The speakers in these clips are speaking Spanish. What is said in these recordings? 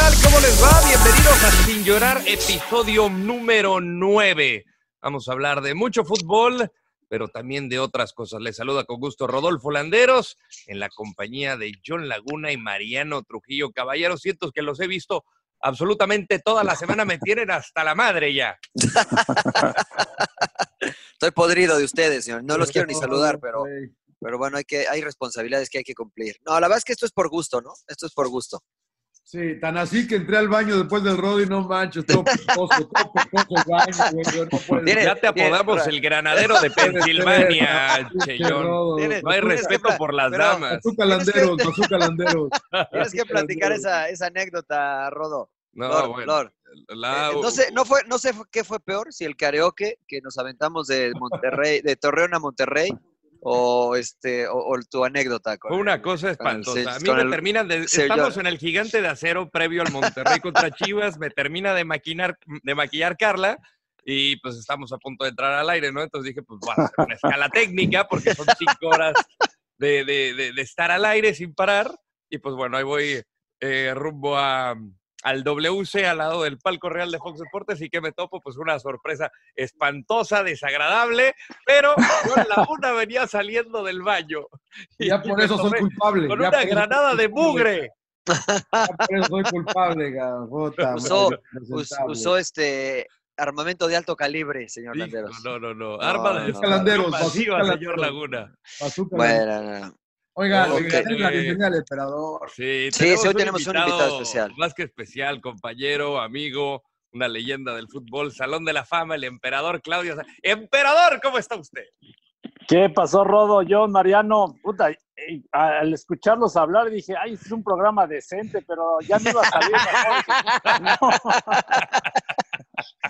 Tal? ¿Cómo les va? Bienvenidos a Sin Llorar, episodio número 9. Vamos a hablar de mucho fútbol, pero también de otras cosas. Les saluda con gusto Rodolfo Landeros en la compañía de John Laguna y Mariano Trujillo. Caballeros, siento que los he visto absolutamente toda la semana. Me tienen hasta la madre ya. Estoy podrido de ustedes, señor. No los quiero ni saludar, pero, pero bueno, hay, que, hay responsabilidades que hay que cumplir. No, la verdad es que esto es por gusto, ¿no? Esto es por gusto. Sí, tan así que entré al baño después del rodo y no manches, todo picoso, todo picoso el baño, güey, no puedo. Ya te apodamos el granadero de Pensilvania. Tiene- No hay respeto por las pero- damas. Azúcar landeros, azúcar landeros. Tienes que platicar esa, esa anécdota, Rodo. No, Lord, bueno. Lord. la- Eh, no, sé, no, fue, no sé qué fue peor, si el karaoke que nos aventamos de Monterrey, de Torreón a Monterrey, o este, o, o tu anécdota. con Fue una el- cosa el espantosa. A mí me terminan de. Estamos en el gigante de acero previo al Monterrey contra Chivas. Me termina de maquinar, de maquillar Carla. Y pues estamos a punto de entrar al aire, ¿no? Entonces dije, pues hacer una escala técnica porque son cinco horas de, de- de- de estar al aire sin parar. Y pues bueno, ahí voy eh, rumbo a, al WC al lado del palco real de Fox Deportes y que me topo, pues una sorpresa espantosa, desagradable, pero yo en la una venía saliendo del baño. Y ya y por eso soy culpable. Con ya una eso granada de mugre. ya por eso soy culpable, Usó- este armamento de alto calibre, señor Hijo, Landeros. no, no, no. No, Arma de no, Calanderos, pasiva, bazooka señor landeros. Laguna. Bueno, no, no. Oigan, Ok. oigan, es la bienvenida al emperador. Sí, Sí, sí, hoy tenemos un invitado especial. Más que especial, compañero, amigo, una leyenda del fútbol, Salón de la Fama, el emperador Claudio. Sa- Emperador, ¿cómo está usted? ¿Qué pasó, Rodo? Yo, Mariano, puta, eh, al escucharlos hablar dije, ay, es un programa decente, pero ya me iba a salir mejor.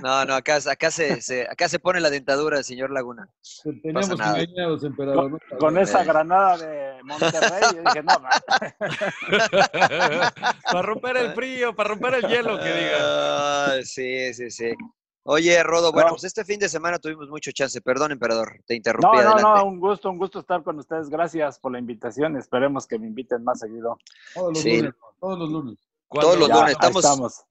No, no, acá, acá, se, se- acá se pone la dentadura del señor Laguna. Te Teníamos engañados, emperador. ¿no? Con, esa granada de Monterrey, yo dije, no, no. para romper el frío, para romper el hielo, que diga. Ah, sí, sí, sí. Oye, Rodo, bueno, No. pues este fin de semana tuvimos mucho chance. Perdón, emperador, te interrumpí. No, no, adelante. no, un gusto, un gusto estar con ustedes. Gracias por la invitación. Esperemos que me inviten más seguido. Todos los Sí. lunes, todos los lunes. Todos los lunes estamos, estamos.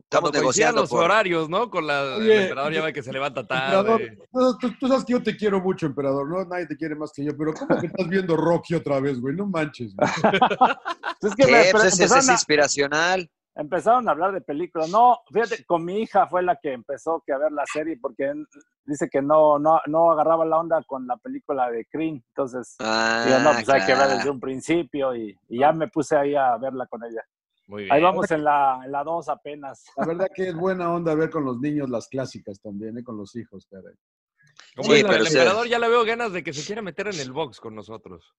estamos negociando. los por- horarios, ¿no? Con la, Oye, el emperador ya ve que se levanta Emperador, tarde. tú, tú- tú sabes que yo te quiero mucho, emperador, ¿no? Nadie te quiere más que yo, pero ¿cómo que estás viendo Rocky otra vez, güey? No manches, güey. Es que ¿Qué? me- Pues ese- ese es a, inspiracional. Empezaron a hablar de películas. No, fíjate, con mi hija fue la que empezó que a ver la serie porque dice que no, no, no agarraba la onda con la película de Creed. Entonces, Ah, digo, no, pues hay que ver desde un principio y, y ya me puse ahí a verla con ella. Muy bien. Ahí vamos en la, en la dos apenas. La verdad que es buena onda ver con los niños las clásicas también, ¿eh? Con los hijos, caray. Como Sí, el, pero el sí. emperador ya le veo ganas de que se quiera meter en el box con nosotros.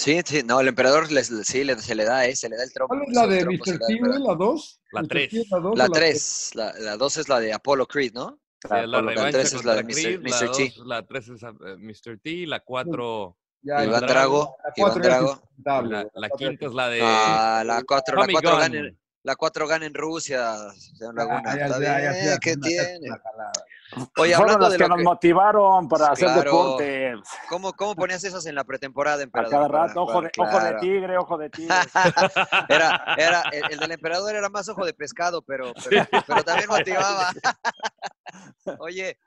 Sí, sí, no, el emperador les, sí, le- se le da, ¿eh? Se le da el trompo. ¿Cuál es la de trompo Mr. da T. ¿La 2? La tres. La 2 La 3, la, la 2 es la de Apollo Creed, ¿no? La la revancha tres es la de. Creed, Mr. la T. la 3 es eh, Mr. T, la 4, Ya, Iván. Drago, La Iván 4 ya es Drago. la, la quinta es la de Ah, la 4, la Tommy 4 Gunn. gana, la 4 gana en Rusia, señor Laguna. Ah, ya, Está ya, ya, bien, ya, ¿qué tiene? Oye, Fueron hablando las de que lo nos que... motivaron para hacer deporte. ¿Cómo, ¿Cómo ponías esas en la pretemporada, A emperador? cada rato, ojo de, ojo de claro. tigre, ojo de tigre. Era, era, el, el del emperador era más ojo de pescado, pero, pero, pero también motivaba. Oye,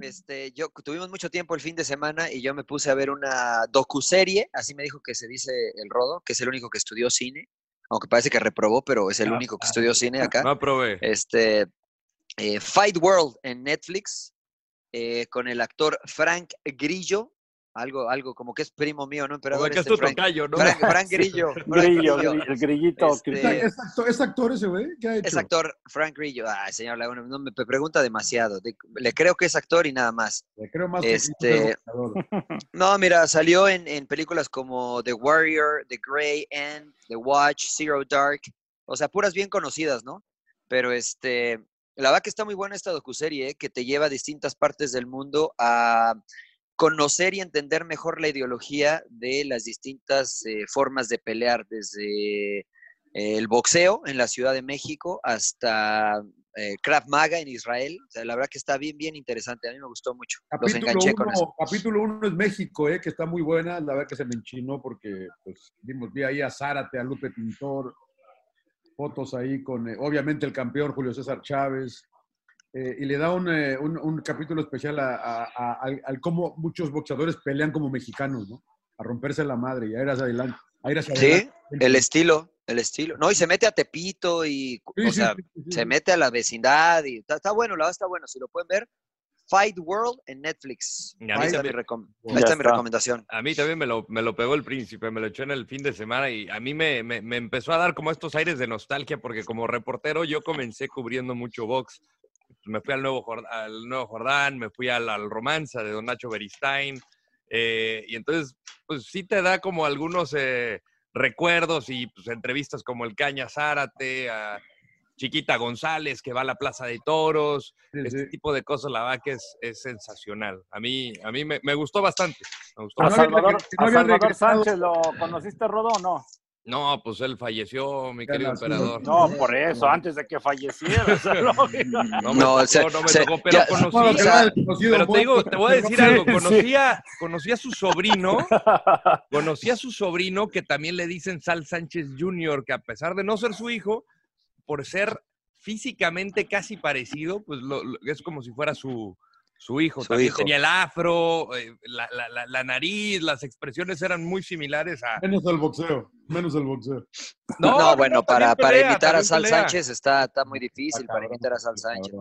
este, yo tuvimos mucho tiempo el fin de semana y yo me puse a ver una docuserie, así me dijo que se dice el Rodo, que es el único que estudió cine. Aunque parece que reprobó, pero es el único que estudió cine acá. No aprobé. Este, eh, Fight World en Netflix, eh, con el actor Frank Grillo, algo, algo como que es primo mío, ¿no? Emperador, que este tu Frank, tocayo, ¿no? Frank, Frank Grillo. Frank Grillo, Grillo. gri- el grillito. Este. ¿Es actor, es actor ese güey? ¿Qué ha hecho? Es actor Frank Grillo. Ay, señor Laguna, no me pregunta demasiado. De- le creo que es actor y nada más. Le creo más que Este- boxeador. No, mira, salió en, en películas como The Warrior, The Grey End, The Watch, Zero Dark. O sea, puras bien conocidas, ¿no? Pero este, la verdad que está muy buena esta docuserie, ¿eh? que te lleva a distintas partes del mundo a conocer y entender mejor la ideología de las distintas eh, formas de pelear, desde eh, el boxeo en la Ciudad de México hasta eh, Krav Maga en Israel. O sea, la verdad que está bien, bien interesante. A mí me gustó mucho. Los Capítulo enganché con eso. uno, capítulo uno es México, eh, que está muy buena. La verdad que se me enchinó porque pues, vimos, vi ahí a Zárate, a Lupe Pintor, fotos ahí con, eh, obviamente, el campeón Julio César Chávez. Eh, y le da un, eh, un- un capítulo especial a, a- a- al, al cómo muchos boxeadores pelean como mexicanos, ¿no? A romperse la madre y a ir hacia adelante. A ir hacia Sí, adelante. el estilo, el estilo. No, y se mete a Tepito y, Sí, o sí, sea, sí, sí, sí. se mete a la vecindad y está, está bueno, la verdad está bueno. Si lo pueden ver, Fight World en Netflix. Y a mí Ahí está, mi, recom- ahí está mi recomendación. A mí también me lo, me lo pegó el príncipe, me lo echó en el fin de semana y a mí me, me- me empezó a dar como estos aires de nostalgia porque como reportero yo comencé cubriendo mucho box. Me fui al Nuevo, al Nuevo Jordán, me fui al, al Romanza de Don Nacho Beristain eh, y entonces pues sí te da como algunos eh, recuerdos y pues, entrevistas como el Caña Zárate, a Chiquita González que va a la Plaza de Toros, Sí, este sí. tipo de cosas la verdad que es, es sensacional. A mí, a mí me, me gustó bastante. Me gustó A había Salvador, a Salvador. Sánchez, ¿lo conociste, Rodo, o no? No, pues él falleció, mi querido emperador. No, por eso, antes de que falleciera. no. No me No, tocó, se- no me se- tocó, pero ya- Bueno, conocí, que era el conocido pero te digo, te voy a decir algo, Sí, conocí a, su sobrino, conocí a su sobrino que también le dicen Sal Sánchez Jr., que a pesar de no ser su hijo, por ser físicamente casi parecido, pues lo- lo- es como si fuera su, su hijo. Su también hijo. tenía el afro, eh, la, la- la- la nariz, las expresiones eran muy similares a... Menos el boxeo, menos el boxeo. No, bueno, para, también para pelea, imitar a Sal pelea. Sánchez está, está muy difícil Está para imitar a Sal Sánchez.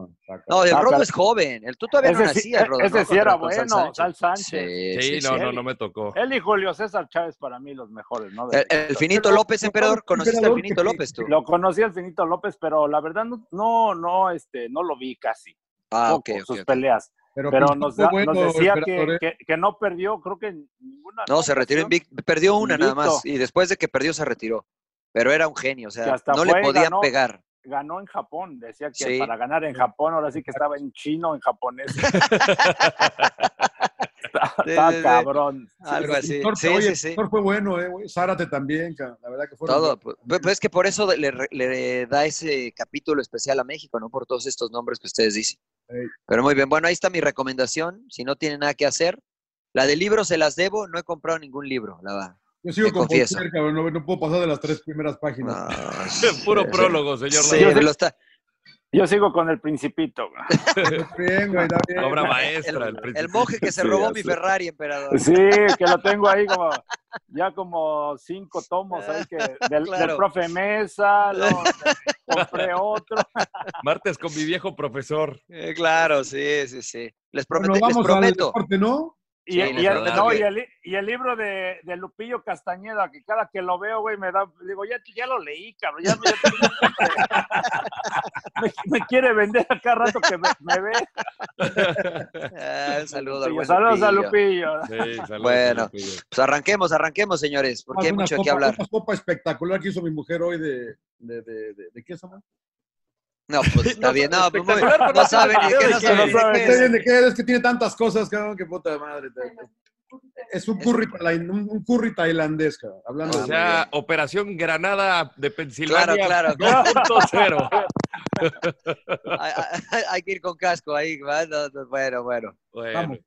No, el Rodo es joven. El tú todavía no Ese sí, nacías, Rodo. ese ¿no? sí era con Sal bueno, Sal Sánchez. Sí, Sí, sí, no, sí. no, no me tocó. Él y Julio César Chávez para mí los mejores, ¿no? El, el Finito López, emperador. ¿Conociste al Finito López tú? Lo conocí al Finito López, pero la verdad no, no, no, este, no lo vi casi. Ah, ok, Poco, ok, sus peleas. Pero, Pero pues, nos, fue da- bueno, nos decía que, que, que no perdió, creo que en ninguna. No, se retiró invicto. Perdió una nada más. Y después de que perdió, se retiró. Pero era un genio, o sea, hasta no le fue podían ganó. pegar. Ganó en Japón. Decía que Sí. para ganar en Japón, ahora sí que estaba en chino, en japonés. está Sí, cabrón. Algo así. Sí, oye, sí, sí. Pintor fue bueno, eh, güey. Zárate también, la verdad que fue Todo. Pues, pues es que por eso le, re- le da ese capítulo especial a México, ¿no? Por todos estos nombres que ustedes dicen. Pero muy bien. Bueno, ahí está mi recomendación. Si no tienen nada que hacer. La de libros se las debo. No he comprado ningún libro, la verdad. Yo sigo con confieso. Voltaire, cabrón, no, no puedo pasar de las tres primeras páginas. Puro Sí, prólogo, señor. Sí, lo está. Yo sigo con el Principito. bien, güey, está bien. Obra El, maestra. el el Principito. monje que se robó mi. Ferrari, emperador. Sí, que lo tengo ahí como, ya como cinco tomos ahí que del, Claro. del profe Mesa, luego compré otro. Martes con mi viejo profesor. Eh, claro, sí, sí, sí. Les, Bueno, les vamos al prometo. deporte, ¿no? Y, Sí, y les el, prometo no, que- y, el, y el libro de, de Lupillo Castañeda, que cada que lo veo, güey, me da, digo, ya, ya lo leí, cabrón, ya, ya- me, me quiere vender a cada rato que me, me ve. Un saludo al Sí, buen saludos a Lupillo. Lupillo. Sí, saludos, Bueno. Lupillo. Pues arranquemos, arranquemos, señores, porque hay mucho copa- qué hablar. Una copa espectacular que hizo mi mujer hoy de... ¿De, de, de, de qué? No, pues está bien. No, pues, muy- no saben ni de qué, no sabe saben de de no es. ¿De qué? Es que tiene tantas cosas, cabrón, que puta madre. Es un curry, un, curry tailandés, cabrón. Hablando O de... sea, Operación Granada de Pensilvania Claro, claro. 2.0. Hay, hay- hay que ir con casco ahí. bueno, bueno. Bueno. Vamos.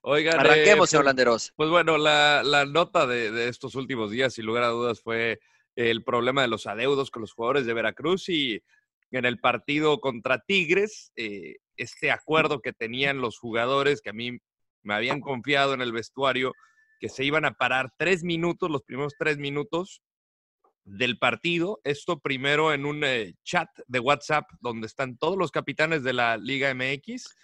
Oigan, Arranquemos, eh, señor pues- Landeros. Pues bueno, la, la nota de, de estos últimos días, sin lugar a dudas, fue el problema de los adeudos con los jugadores de Veracruz y en el partido contra Tigres, eh, este acuerdo que tenían los jugadores que a mí me habían confiado en el vestuario, que se iban a parar tres minutos, los primeros tres minutos, del partido. Esto primero en un eh, chat de WhatsApp donde están todos los capitanes de la Liga MX,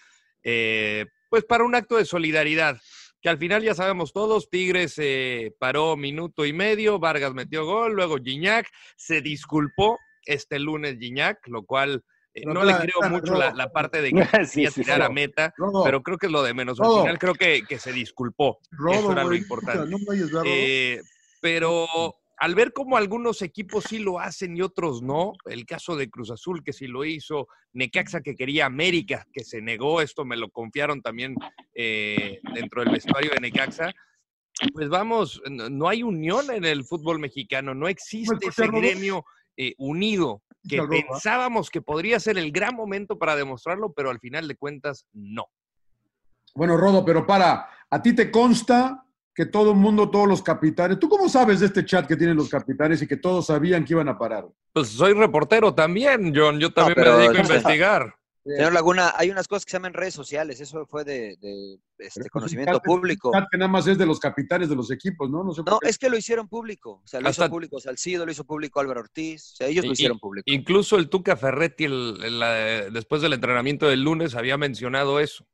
eh, pues para un acto de solidaridad, que al final ya sabemos todos, Tigres eh, paró minuto y medio, Vargas metió gol, luego Gignac se disculpó este lunes Gignac, lo cual... eh, no le creo mucho la, la parte de que Sí, quería sí, tirar sí. a meta, Rodo. pero creo que es lo de menos. Al final creo que, que se disculpó. Rodo, Eso era lo importante. Eh, pero al ver cómo algunos equipos sí lo hacen y otros no, el caso de Cruz Azul que sí lo hizo, Necaxa que quería América que se negó, esto me lo confiaron también eh, dentro del vestuario de Necaxa, pues vamos, no no hay unión en el fútbol mexicano, no existe escuché, ese gremio eh, unido que pensábamos que podría ser el gran momento para demostrarlo, pero al final de cuentas no. Bueno, Rodo, pero para, ¿a ti te consta que todo el mundo, todos los capitanes, ¿tú cómo sabes de este chat que tienen los capitanes y que todos sabían que iban a parar? Pues soy reportero también, John, yo también pero- me dedico a investigar. Señor Laguna, hay unas cosas que se llaman redes sociales, eso fue de, este, es un conocimiento chat- público. que nada más es de los capitanes de los equipos, ¿no? No sé es que lo hicieron público. O sea, lo Hasta- hizo público Salcido, lo hizo público Álvaro Ortiz. O sea, ellos Y- lo hicieron público. Incluso el Tuca Ferretti, el- el- la- después del entrenamiento del lunes, había mencionado eso.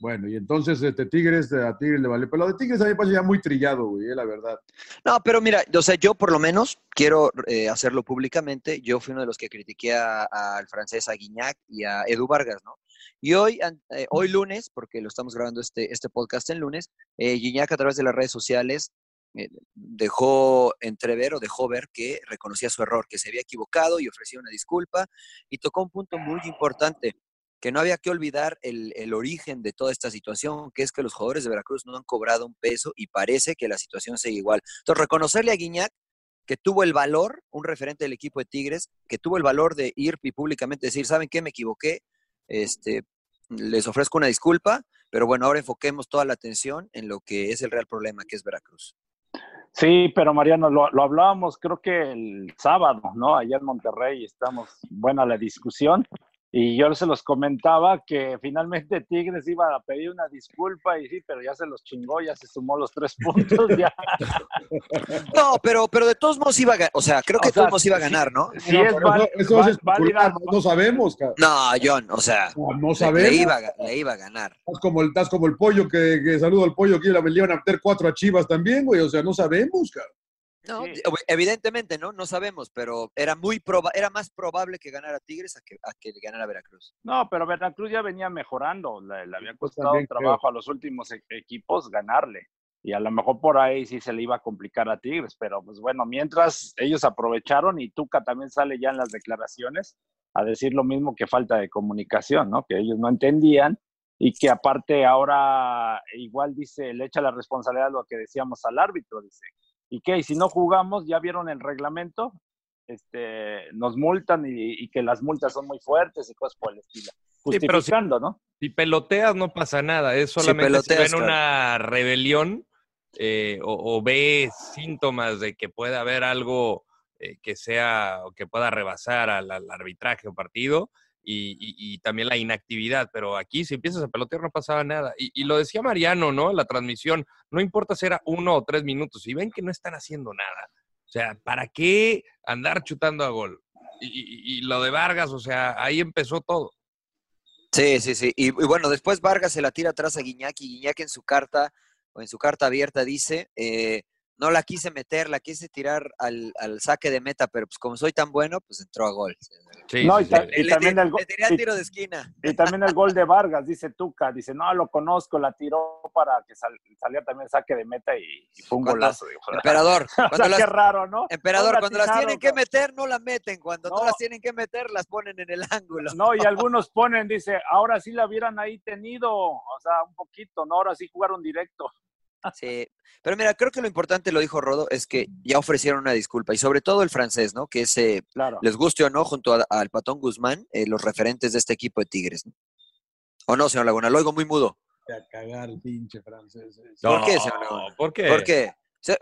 Bueno, y entonces este Tigres, a Tigres le vale. Pero lo de Tigres a mí me parece ya muy trillado, güey, eh, la verdad. No, pero mira, o sea, yo por lo menos quiero eh, hacerlo públicamente. Yo fui uno de los que critiqué a- al francés, a Guignac y a Edu Vargas, ¿no? Y hoy, eh, hoy lunes, porque lo estamos grabando este, este podcast en lunes, eh, Guignac a través de las redes sociales eh, dejó entrever o dejó ver que reconocía su error, que se había equivocado y ofrecía una disculpa y tocó un punto muy importante que no había que olvidar el, el origen de toda esta situación, que es que los jugadores de Veracruz no han cobrado un peso y parece que la situación sigue igual. Entonces, reconocerle a Guiñac que tuvo el valor, un referente del equipo de Tigres, que tuvo el valor de ir y públicamente decir, ¿saben qué? Me equivoqué, este, les ofrezco una disculpa, pero bueno, ahora enfoquemos toda la atención en lo que es el real problema, que es Veracruz. Sí, pero Mariano, lo, lo hablábamos creo que el sábado, ¿no? Allá en Monterrey estamos buena la discusión y yo se los comentaba que finalmente Tigres iba a pedir una disculpa y sí, pero ya se los chingó, ya se sumó los tres puntos, ya. No, pero, pero de todos modos iba a ganar, o sea, creo que de todos sea, modos iba a ganar, ¿no? Sí, No, es eso, eso válida- no, no sabemos, cabrón. No, John, o sea, No, sabemos. le iba, le iba a ganar. Estás como el, estás como el pollo que, que saludo al pollo que le iban a meter cuatro a Chivas también, güey. O sea, no sabemos, cabrón. No, Sí. ev- evidentemente, ¿no? No sabemos, pero era muy proba era más probable que ganara Tigres a que, a que ganara Veracruz. No, pero Veracruz ya venía mejorando, le, le había Pues costado también trabajo a los últimos e- equipos ganarle. Y a lo mejor por ahí sí se le iba a complicar a Tigres, pero pues bueno, mientras ellos aprovecharon y Tuca también sale ya en las declaraciones a decir lo mismo que falta de comunicación, ¿no? Que ellos no entendían y que aparte ahora igual dice, le echa la responsabilidad a lo que decíamos al árbitro, dice. ¿Y qué? ¿Y si no jugamos, ya vieron el reglamento? Este, nos multan y, y que las multas son muy fuertes y cosas por el estilo. pero si- Justificando, ¿no? Si peloteas no pasa nada, es solamente si peloteas, ven claro. una rebelión eh, o, o ve síntomas de que pueda haber algo eh, que sea o que pueda rebasar al, al arbitraje o partido y, y- y también la inactividad, pero aquí si empiezas a pelotear no pasaba nada. Y, y lo decía Mariano, ¿no? La transmisión, no importa si era uno o tres minutos, si ven que no están haciendo nada, o sea, ¿para qué andar chutando a gol? Y, y- y lo de Vargas, o sea, ahí empezó todo. Sí, sí, sí. Y, y bueno, después Vargas se la tira atrás a Guiñac y Guiñac en su carta o en su carta abierta dice, eh, no la quise meter, la quise tirar al, al saque de meta, pero pues como soy tan bueno, pues entró a gol. Sí, No, sí, y ta- sí. y Le, también el go- le tiré al y- tiro de esquina. Y también el gol de Vargas, dice Tuca, dice, no, lo conozco, la tiró para que sal- saliera también saque de meta y, y fue un Cuando- golazo. dijo. Emperador, o cuando sea, las, qué raro, ¿no? emperador, No cuando las tienen que meter, no la meten. Cuando no, No. las tienen que meter, las ponen en el ángulo. No, y algunos ponen, dice, ahora sí la hubieran ahí tenido, o sea, un poquito, ¿no? Ahora sí jugaron directo. Sí, pero mira, creo que lo importante, lo dijo Rodo, es que ya ofrecieron una disculpa y sobre todo el francés, ¿no? Que es, Claro. les guste o no, junto a- al Patón Guzmán, eh, los referentes de este equipo de Tigres. ¿no? ¿O no, señor Laguna? Lo oigo muy mudo. A cagar el pinche francés. ese. ¿Por qué, señor Laguna? ¿Por qué? ¿Por qué?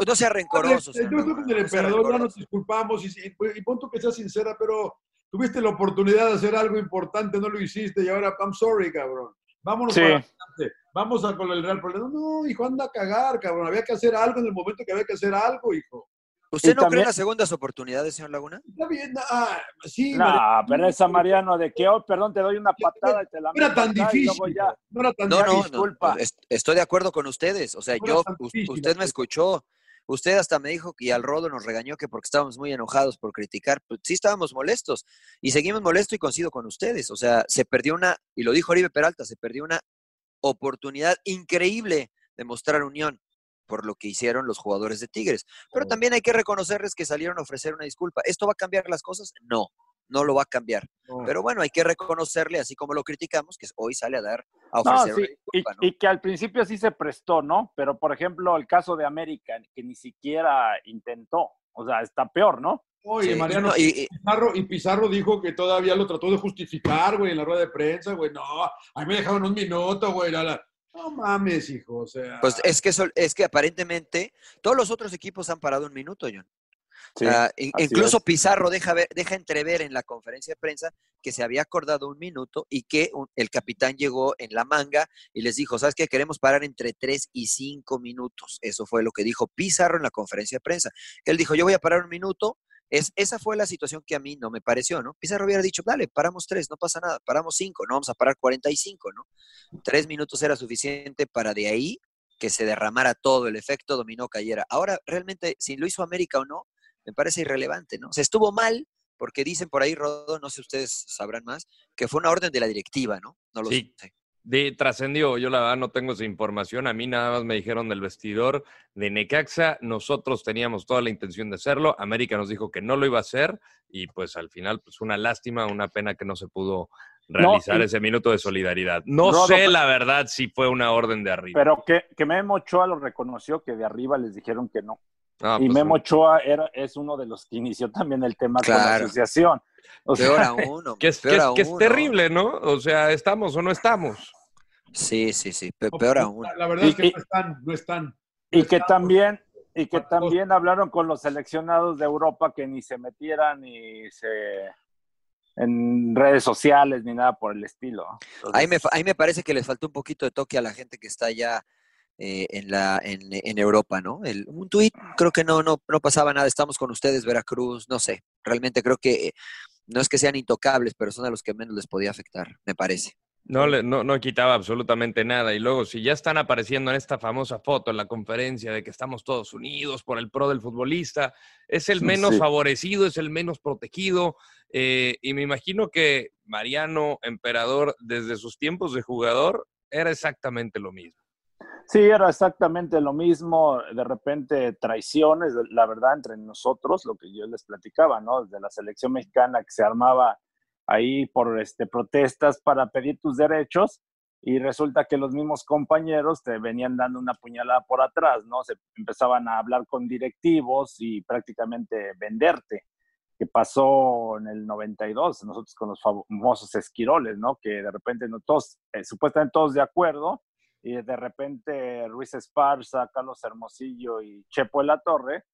No sea rencoroso, Yo con Laguna, el sea emperador, ya nos disculpamos y, y, y pon tú que seas sincera, pero tuviste la oportunidad de hacer algo importante, no lo hiciste y ahora, I'm sorry, cabrón. Vámonos Sí. para adelante. Vamos a con el Real Problema. No, hijo, anda a cagar, cabrón. Había que hacer algo en el momento que había que hacer algo, hijo. ¿Usted Y no cree en las segundas oportunidades, señor Laguna? Está bien, ah, sí, No, Mariano, pero esa Mariano de que hoy, perdón, te doy una patada y te la no era tan difícil. ya. No era tan No, Ya, no, no, disculpa. estoy de acuerdo con ustedes. O sea, No yo, difícil usted me escuchó. Usted hasta me dijo que y al Rodo nos regañó que porque estábamos muy enojados por criticar. Pues sí estábamos molestos y seguimos molestos y coincido con ustedes. O sea, se perdió una, y lo dijo Oribe Peralta, se perdió una oportunidad increíble de mostrar unión por lo que hicieron los jugadores de Tigres. Pero Oh. también hay que reconocerles que salieron a ofrecer una disculpa. ¿Esto va a cambiar las cosas? No, no lo va a cambiar. No. Pero bueno, hay que reconocerle, así como lo criticamos, que hoy sale a dar a No, ofrecer sí, una y, ¿no? que al principio sí se prestó, ¿no? Pero, por ejemplo, el caso de América, que ni siquiera intentó. O sea, está peor, ¿no? Oye, Sí, Mariano, no, y- y- Pizarro, y Pizarro dijo que todavía lo trató de justificar, güey, en la rueda de prensa, güey. No, a mí me dejaron un minuto, güey. la, la. No mames, hijo, o sea. Pues es que, eso- es que aparentemente todos los otros equipos han parado un minuto, John. Sí, Ah, incluso es. Pizarro deja, ver- deja entrever en la conferencia de prensa que se había acordado un minuto y que un- el capitán llegó en la manga y les dijo, ¿sabes qué? Queremos parar entre 3 y 5 minutos. Eso fue lo que dijo Pizarro en la conferencia de prensa. Él dijo, yo voy a parar un minuto. Es, esa fue la situación que a mí no me pareció, ¿no? Pizarro hubiera dicho, dale, paramos tres, no pasa nada, paramos cinco, no vamos a parar 45, ¿no? Tres minutos era suficiente para de ahí que se derramara todo, el efecto dominó cayera. Ahora, realmente, si lo hizo América o no, me parece irrelevante, ¿no? O sea, estuvo mal, porque dicen por ahí, Rodo, no sé ustedes sabrán más, que fue una orden de la directiva, ¿no? No lo Sí. sé. De, trascendió, yo la verdad no tengo esa información, a mí nada más me dijeron del vestidor de Necaxa, nosotros teníamos toda la intención de hacerlo, América nos dijo que no lo iba a hacer y pues al final pues una lástima, una pena que no se pudo realizar ese minuto de solidaridad. No sé pero- la verdad si fue una orden de arriba. Pero que, que Memo Ochoa lo reconoció, que de arriba les dijeron que no. Ah, y pues, Memo Ochoa era, es uno de los que inició también el tema con la Claro. asociación. O sea, Peor aún, hombre, que es, que peor es- aún, que es ¿no? terrible, ¿no? O sea, estamos o no estamos. Sí, sí, sí, peor aún. La, verdad es que Y- no están, no están. y que Estamos- también y que también hablaron con los seleccionados de Europa que ni se metieran ni se en redes sociales ni nada por el estilo. Ahí me, ahí me parece que les faltó un poquito de toque a la gente que está allá eh, en, la, en, en Europa, ¿no? El, un tuit, creo que no, no, no pasaba nada, estamos con ustedes, Veracruz, no sé, realmente creo que eh, no es que sean intocables, pero son a los que menos les podía afectar, me parece. No, le- no, no quitaba absolutamente nada. Y luego, si ya están apareciendo en esta famosa foto en la conferencia de que estamos todos unidos por el pro del futbolista, es el menos Sí. favorecido, es el menos protegido. eh, y me imagino que Mariano Emperador, desde sus tiempos de jugador, era exactamente lo mismo. Sí, era exactamente lo mismo. De repente, traiciones, la verdad, entre nosotros, lo que yo les platicaba, ¿no? Desde la selección mexicana que se armaba ahí por este, protestas para pedir tus derechos y resulta que los mismos compañeros te venían dando una puñalada por atrás, ¿no? Se empezaban a hablar con directivos y prácticamente venderte, que pasó en el 92, nosotros con los famosos esquiroles, ¿no? Que de repente no todos, eh, supuestamente todos de acuerdo, y de repente Ruiz Esparza, Carlos Hermosillo y Chepo de la Torre,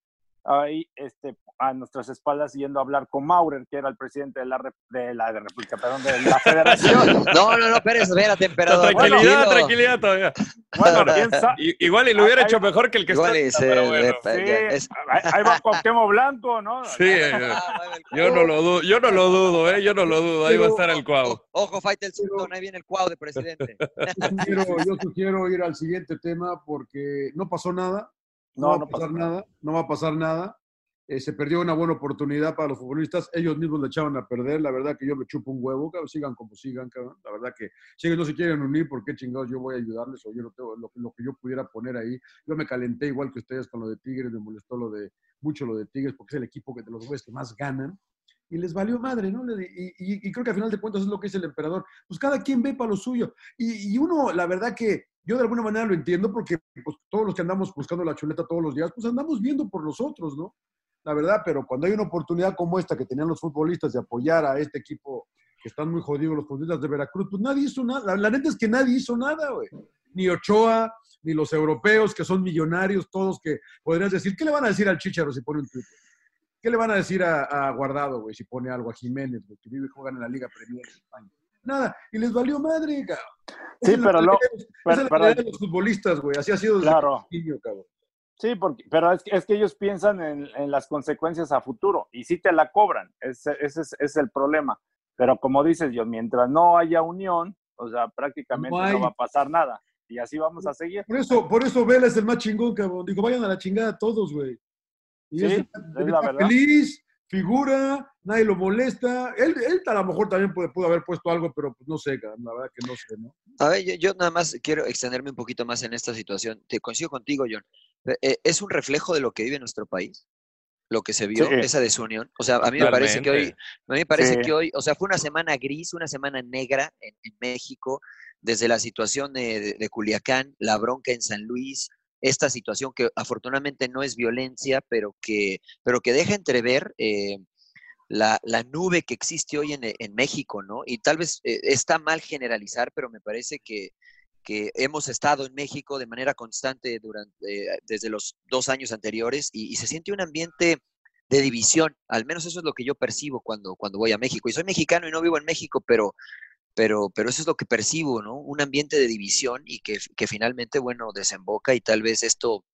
ahí este, a nuestras espaldas yendo a hablar con Maurer, que era el presidente de la, de la de República, perdón, de la Federación. No, no, no, Pérez, espérate, emperador. tranquilidad, tranquilo. tranquilidad todavía. Bueno, igual y lo hubiera Ahí- hecho mejor que el que Igual está. se- pero bueno. de- Sí, ahí, va Cuauhtémoc Blanco, ¿no? Sí, eh, yo no lo dudo, yo no lo dudo, ¿eh? Yo no lo dudo. Ahí va a estar el cuau. Ojo, Faitelson, ahí viene el cuau de presidente. Yo sugiero, yo sugiero ir al siguiente tema porque no pasó nada. No, No, va no a pasar pasó nada. No va a pasar nada. Eh, se perdió una buena oportunidad para los futbolistas. Ellos mismos le echaban a perder. La verdad que yo me chupo un huevo. Cabrón. Sigan como sigan, cabrón. La verdad que si ellos no se quieren unir, ¿por qué chingados yo voy a ayudarles? O yo no tengo lo, lo que yo pudiera poner ahí. Yo me calenté igual que ustedes con lo de Tigres. Me molestó lo de mucho lo de Tigres porque es el equipo que de los güeyes que más ganan. Y les valió madre, ¿no? Y, creo que al final de cuentas es lo que dice el emperador. Pues cada quien ve para lo suyo. Y, y uno, la verdad que yo de alguna manera lo entiendo porque pues, todos los que andamos buscando la chuleta todos los días, pues andamos viendo por los otros, ¿no? La verdad, pero cuando hay una oportunidad como esta que tenían los futbolistas de apoyar a este equipo que están muy jodidos, los futbolistas de Veracruz, pues nadie hizo nada. La, la neta es que nadie hizo nada, güey. Ni Ochoa, ni los europeos que son millonarios, todos que podrías decir, ¿qué le van a decir al Chicharo si pone un Twitter? ¿Qué le van a decir a, a Guardado, güey, si pone algo a Jiménez, güey, que vive y juegan en la Liga Premier de España? Nada, y les valió madre, cabrón. Sí, es pero lo- pero- es la pero- de los futbolistas, güey, así ha sido desde Claro. niño, cabrón. Sí, porque, pero es, que- es que ellos piensan en, en las consecuencias a futuro y sí te la cobran, ese, ese es, es el problema. Pero como dices yo, mientras no haya unión, o sea, prácticamente No no, va a pasar nada. Y así vamos a seguir. Por eso, por eso Vela es el más chingón, cabrón. Digo, vayan a la chingada todos, güey. Y Sí, es él la verdad. feliz, figura, nadie lo molesta. Él, él a lo mejor también puede, pudo haber puesto algo, pero pues no sé, la verdad que no sé, ¿no? A ver, yo, yo nada más quiero extenderme un poquito más en esta situación. Te coincido contigo, John. Eh, eh, es un reflejo de lo que vive nuestro país, lo que se vio, Sí. esa desunión. O sea, a mí me parece que hoy, a mí me parece Sí. que hoy, o sea, fue una semana gris, una semana negra en, en México, desde la situación de, de- de Culiacán, la bronca en San Luis, esta situación que afortunadamente no es violencia, pero que, pero que deja entrever eh, la, la nube que existe hoy en, en México, ¿no? Y tal vez eh, está mal generalizar, pero me parece que, que hemos estado en México de manera constante durante, eh, desde los dos años anteriores y, y se siente un ambiente de división, al menos eso es lo que yo percibo cuando, cuando voy a México. Y soy mexicano y no vivo en México, pero, pero, pero eso es lo que percibo, ¿no? Un ambiente de división y que, que finalmente, bueno, desemboca y tal vez esto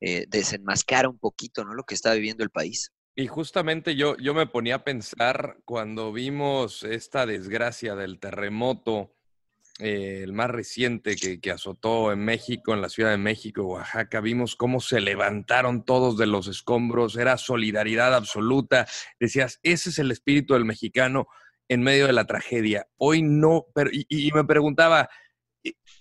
eh, desenmascara un poquito, ¿no? Lo que está viviendo el país. Y justamente yo, yo me ponía a pensar cuando vimos esta desgracia del terremoto, eh, el más reciente que, que azotó en México, en la Ciudad de México, Oaxaca, vimos cómo se levantaron todos de los escombros, era solidaridad absoluta. Decías, ese es el espíritu del mexicano en medio de la tragedia. Hoy no, pero, y, y me preguntaba,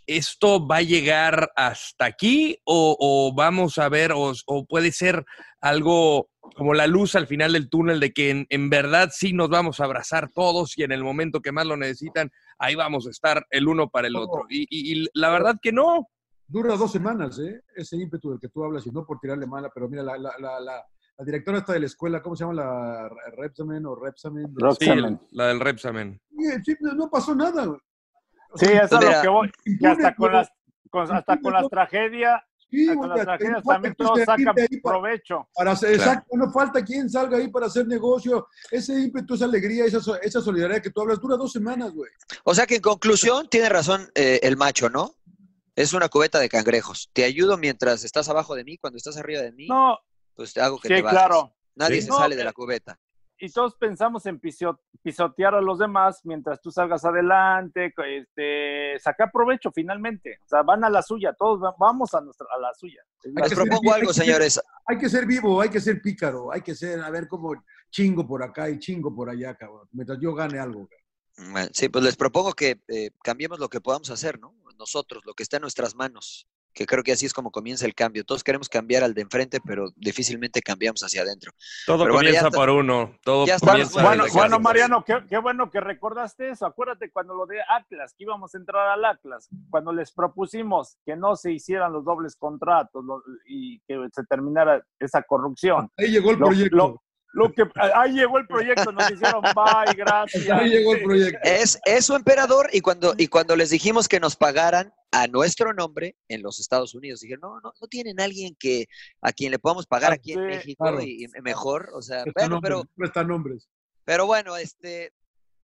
¿esto va a llegar hasta aquí o, o vamos a ver, o, o puede ser algo como la luz al final del túnel de que en, en verdad sí nos vamos a abrazar todos y en el momento que más lo necesitan, ahí vamos a estar el uno para el otro. Y, y- y la verdad que no. Dura dos semanas, ¿eh? Ese ímpetu del que tú hablas, y no por tirarle mala, pero mira, la, la, la, la- la directora esta de la escuela, ¿cómo se llama? La Repsamen o Repsamen. Sí, la del Repsamen. Sí, no, no pasó nada, güey. O Sí, eso es lo que voy. Que hasta con las, con- hasta con las tragedias, Sí, las tragedias también todos sacan para- provecho. Para hacer, Claro. exacto, no falta quien salga ahí para hacer negocio. Ese ímpetu, esa alegría, esa, so- esa solidaridad que tú hablas, dura dos semanas, güey. O sea que en conclusión tiene razón eh, el macho, ¿no? Es una cubeta de cangrejos. Te ayudo mientras estás abajo de mí, cuando estás arriba de mí, No, pues te hago que sí, te bajes. claro. Nadie Sí. se No, sale de eh, la cubeta. y todos pensamos en pisotear a los demás mientras tú salgas adelante, este, sacar provecho finalmente. O sea, van a la suya, todos va- vamos a, nuestra, a la suya. Les ser propongo algo, hay que ser- señores. Hay que ser vivo, hay que ser pícaro, hay que ser, a ver cómo chingo por acá y chingo por allá, cabrón. Mientras yo gane algo, cabrón. Sí, pues les propongo que eh, cambiemos lo que podamos hacer, ¿no? Nosotros, lo que está en nuestras manos, que creo que así es como comienza el cambio. Todos queremos cambiar al de enfrente, pero difícilmente cambiamos hacia adentro. Todo Pero bueno, comienza está- por uno. Todo ya comienza Bueno, bueno. Mariano, qué, qué bueno que recordaste eso. Acuérdate cuando lo de Atlas, que íbamos a entrar al Atlas, cuando les propusimos que no se hicieran los dobles contratos lo- y que se terminara esa corrupción. Ahí llegó el Lo- proyecto. lo- Lo que, ahí llegó el proyecto, nos hicieron bye, gracias. Ahí llegó el proyecto. Es, es su emperador y cuando, y cuando les dijimos que nos pagaran a nuestro nombre en los Estados Unidos, dijeron, no, no, no tienen alguien que a quien le podamos pagar aquí en México claro. y, y mejor, o sea, Prestan bueno, pero, prestan nombres. pero bueno, este,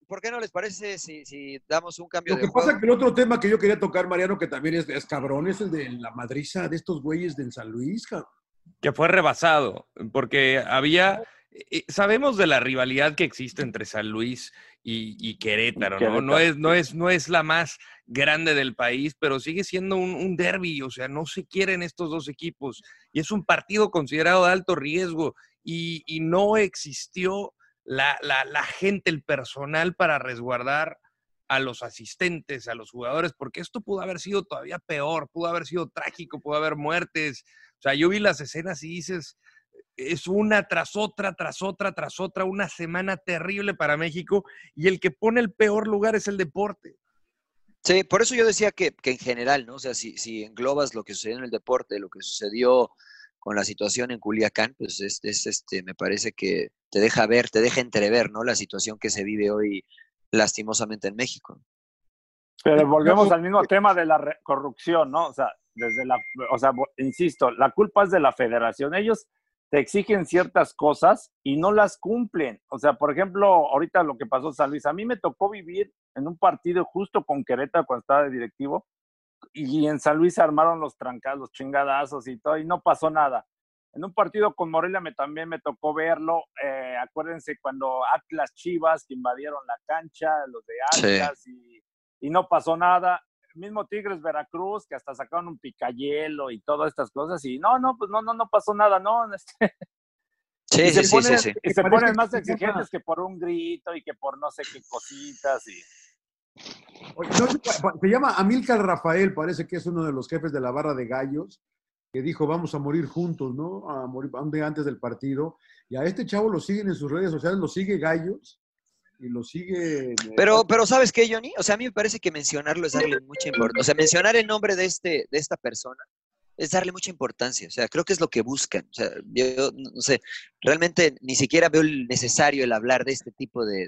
¿por qué no les parece si, si damos un cambio Lo de que juego? pasa que el otro tema que yo quería tocar, Mariano, que también es, es cabrón, es el de la madriza de estos güeyes del San Luis, cabrón. que fue rebasado, porque había, eh, sabemos de la rivalidad que existe entre San Luis y, y Querétaro, ¿no? Querétaro, No es, no, es, no es la más grande del país, pero sigue siendo un, un derby, o sea, no se quieren estos dos equipos, y es un partido considerado de alto riesgo, y, y no existió la, la, la gente, el personal para resguardar a los asistentes, a los jugadores, porque esto pudo haber sido todavía peor, pudo haber sido trágico, pudo haber muertes. O sea, yo vi las escenas y dices, es una tras otra, tras otra, tras otra, una semana terrible para México y el que pone el peor lugar es el deporte. Sí, por eso yo decía que, que en general, ¿no? O sea, si, si englobas lo que sucedió en el deporte, lo que sucedió con la situación en Culiacán, pues es, es, este, me parece que te deja ver, te deja entrever, ¿no? La situación que se vive hoy lastimosamente en México. Pero volvemos al mismo tema de la corrupción, ¿no? O sea, desde la, o sea, insisto, la culpa es de la federación. Ellos te exigen ciertas cosas y no las cumplen. O sea, por ejemplo, ahorita lo que pasó San Luis, a mí me tocó vivir en un partido justo con Querétaro cuando estaba de directivo, y en San Luis se armaron los trancados, los chingadazos y todo, y no pasó nada. En un partido con Morelia me, también me tocó verlo. eh, acuérdense cuando Atlas Chivas que invadieron la cancha, los de Atlas, y, y no pasó nada. Mismo Tigres Veracruz, que hasta sacaron un picayelo y todas estas cosas, y no, no, pues no, no, no pasó nada, no. este, Sí, y sí, se sí, ponen, sí, sí. y se ponen más exigentes que por un grito y que por no sé qué cositas. Y... No, se llama Amílcar Rafael, parece que es uno de los jefes de la barra de gallos, que dijo vamos a morir juntos, ¿no? A morir antes del partido. Y a este chavo lo siguen en sus redes sociales, lo sigue Gallos y lo sigue. Pero, pero ¿sabes qué, Johnny? O sea, a mí me parece que mencionarlo es darle mucha importancia. O sea, mencionar el nombre de, este, de esta persona es darle mucha importancia. O sea, creo que es lo que buscan. O sea, yo no sé, realmente ni siquiera veo el necesario el hablar de este tipo de-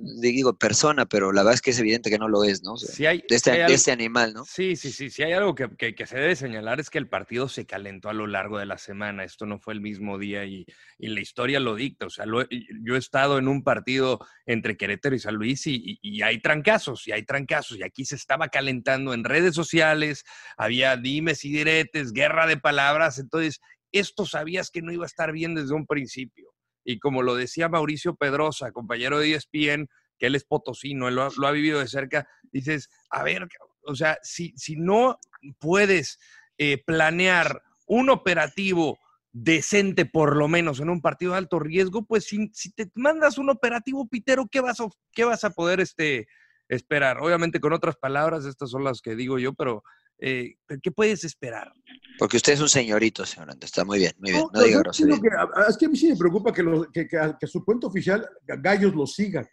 digo, persona, pero la verdad es que es evidente que no lo es, ¿no? O sea, Si hay, de, este, hay de algo- este animal, ¿no? Sí, sí, sí. Si hay algo que, que- que se debe señalar es que el partido se calentó a lo largo de la semana. Esto no fue el mismo día y, y la historia lo dicta. O sea, lo yo he estado en un partido entre Querétaro y San Luis y, y- y hay trancazos, y hay trancazos. Y aquí se estaba calentando en redes sociales, había dimes y diretes, guerra de palabras. Entonces, esto sabías que no iba a estar bien desde un principio. Y como lo decía Mauricio Pedrosa, compañero de ESPN, que él es potosino, él lo ha, vivido de cerca, dices, a ver, o sea, si, si no puedes eh, planear un operativo decente, por lo menos en un partido de alto riesgo, pues si, si te mandas un operativo pitero, ¿qué vas a, qué vas a poder este, esperar? Obviamente con otras palabras, estas son las que digo yo, pero eh, ¿qué puedes esperar? Porque usted es un señorito, señor Andrés. Está muy bien, muy bien. No, pero diga grosería. entiendo que- a- es que a mí sí me preocupa que, los- que- que a- que su cuenta oficial Gallos lo siga.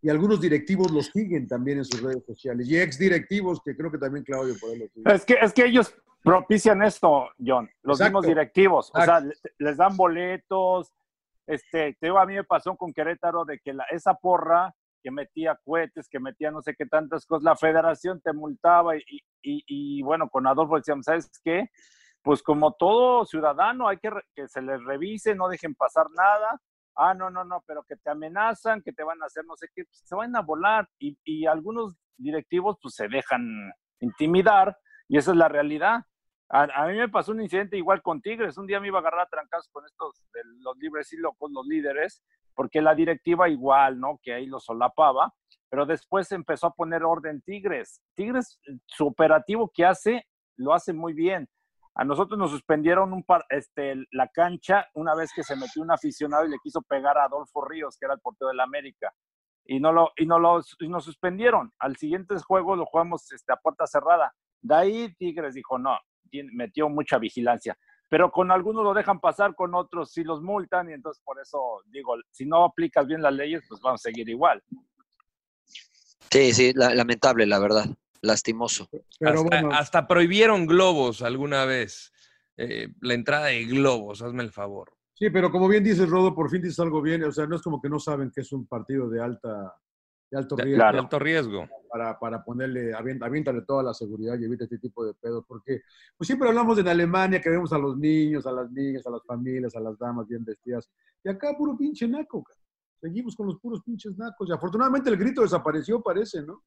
Y algunos directivos los siguen también en sus redes sociales. Y ex directivos, que creo que también Claudio ahí lo sigue. Es que, es que ellos propician esto, John, los Exacto. mismos directivos. O sea, Exacto. les dan boletos. Este, te digo, a mí me pasó con Querétaro de que la, esa porra que metía cohetes, que metía no sé qué tantas cosas, la federación te multaba y, y, bueno, con Adolfo decíamos, ¿sabes qué? Pues como todo ciudadano hay que, que se les revise, no dejen pasar nada. Ah, no, no, no, pero que te amenazan, que te van a hacer no sé qué, pues, se van a volar y, y algunos directivos pues se dejan intimidar y esa es la realidad. A, mí me pasó un incidente igual con Tigres. Un día me iba a agarrar a trancazos con estos de los libres y locos, los líderes, porque la directiva igual, ¿no? Que ahí lo solapaba, pero después empezó a poner orden Tigres. Tigres, su operativo que hace, lo hace muy bien. A nosotros nos suspendieron un par, este, la cancha una vez que se metió un aficionado y le quiso pegar a Adolfo Ríos, que era el portero del América. Y, no lo, y, no lo, y nos suspendieron. Al siguiente juego lo jugamos este, a puerta cerrada. De ahí Tigres dijo, no, metió mucha vigilancia. Pero con algunos lo dejan pasar, con otros sí los multan. Y entonces por eso digo, si no aplicas bien las leyes, pues vamos a seguir igual. Sí, sí, la- lamentable, la verdad. Lastimoso. Pero hasta, bueno, hasta prohibieron globos alguna vez. eh, la entrada de globos, hazme el favor. sí, pero como bien dices, Rodo, por fin dices algo bien. O sea, no es como que no saben que es un partido de alta de alto riesgo de alto riesgo. para, para ponerle, aviéntale toda la seguridad y evita este tipo de pedos. Porque pues siempre hablamos en Alemania que vemos a los niños, a las niñas, a las familias, a las damas bien vestidas. Y acá puro pinche naco. cara. Seguimos con los puros pinches nacos. Y afortunadamente el grito desapareció, parece, ¿no?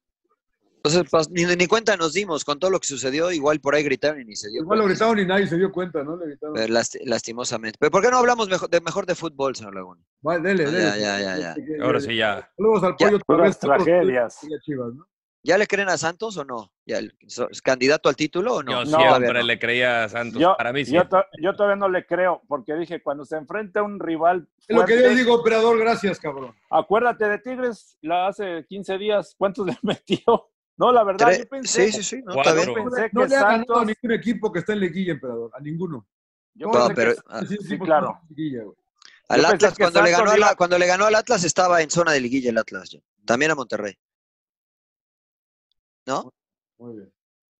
Entonces, pues, ni, ni cuenta nos dimos con todo lo que sucedió. Igual por ahí gritaron y ni se dio Igual lo cuenta. gritaron y nadie se dio cuenta, ¿no? Le gritaron. Pero last- lastimosamente. ¿Pero por qué no hablamos mejor de, mejor de fútbol, señor Laguna? Vale, dele, No, dele. ya, ya, ya, ya. Ahora sí ya. Saludos al pollo. Puras tragedias. los Chivas, ¿no? ¿Ya le creen a Santos o no? ¿Ya el- so- ¿Es candidato al título o no? Yo No, siempre no. le creía a Santos. Yo, Para mí sí. yo, to- yo todavía no le creo, porque dije, cuando se enfrenta a un rival Es lo que yo fuerte, digo, operador, gracias, cabrón. acuérdate de Tigres, la hace 15 días, ¿cuántos le metió? No, la verdad, yo pensé, Sí, sí, sí. No, está bien. pensé No que le ha ganado a ningún equipo que está en liguilla, emperador. A ninguno. yo pero- que- ah, Sí, sí, claro. liguilla. Al Atlas, cuando le, ganó a la- cuando le ganó al Atlas, estaba en zona de liguilla el Atlas. ya. También a Monterrey. ¿no? Muy bien.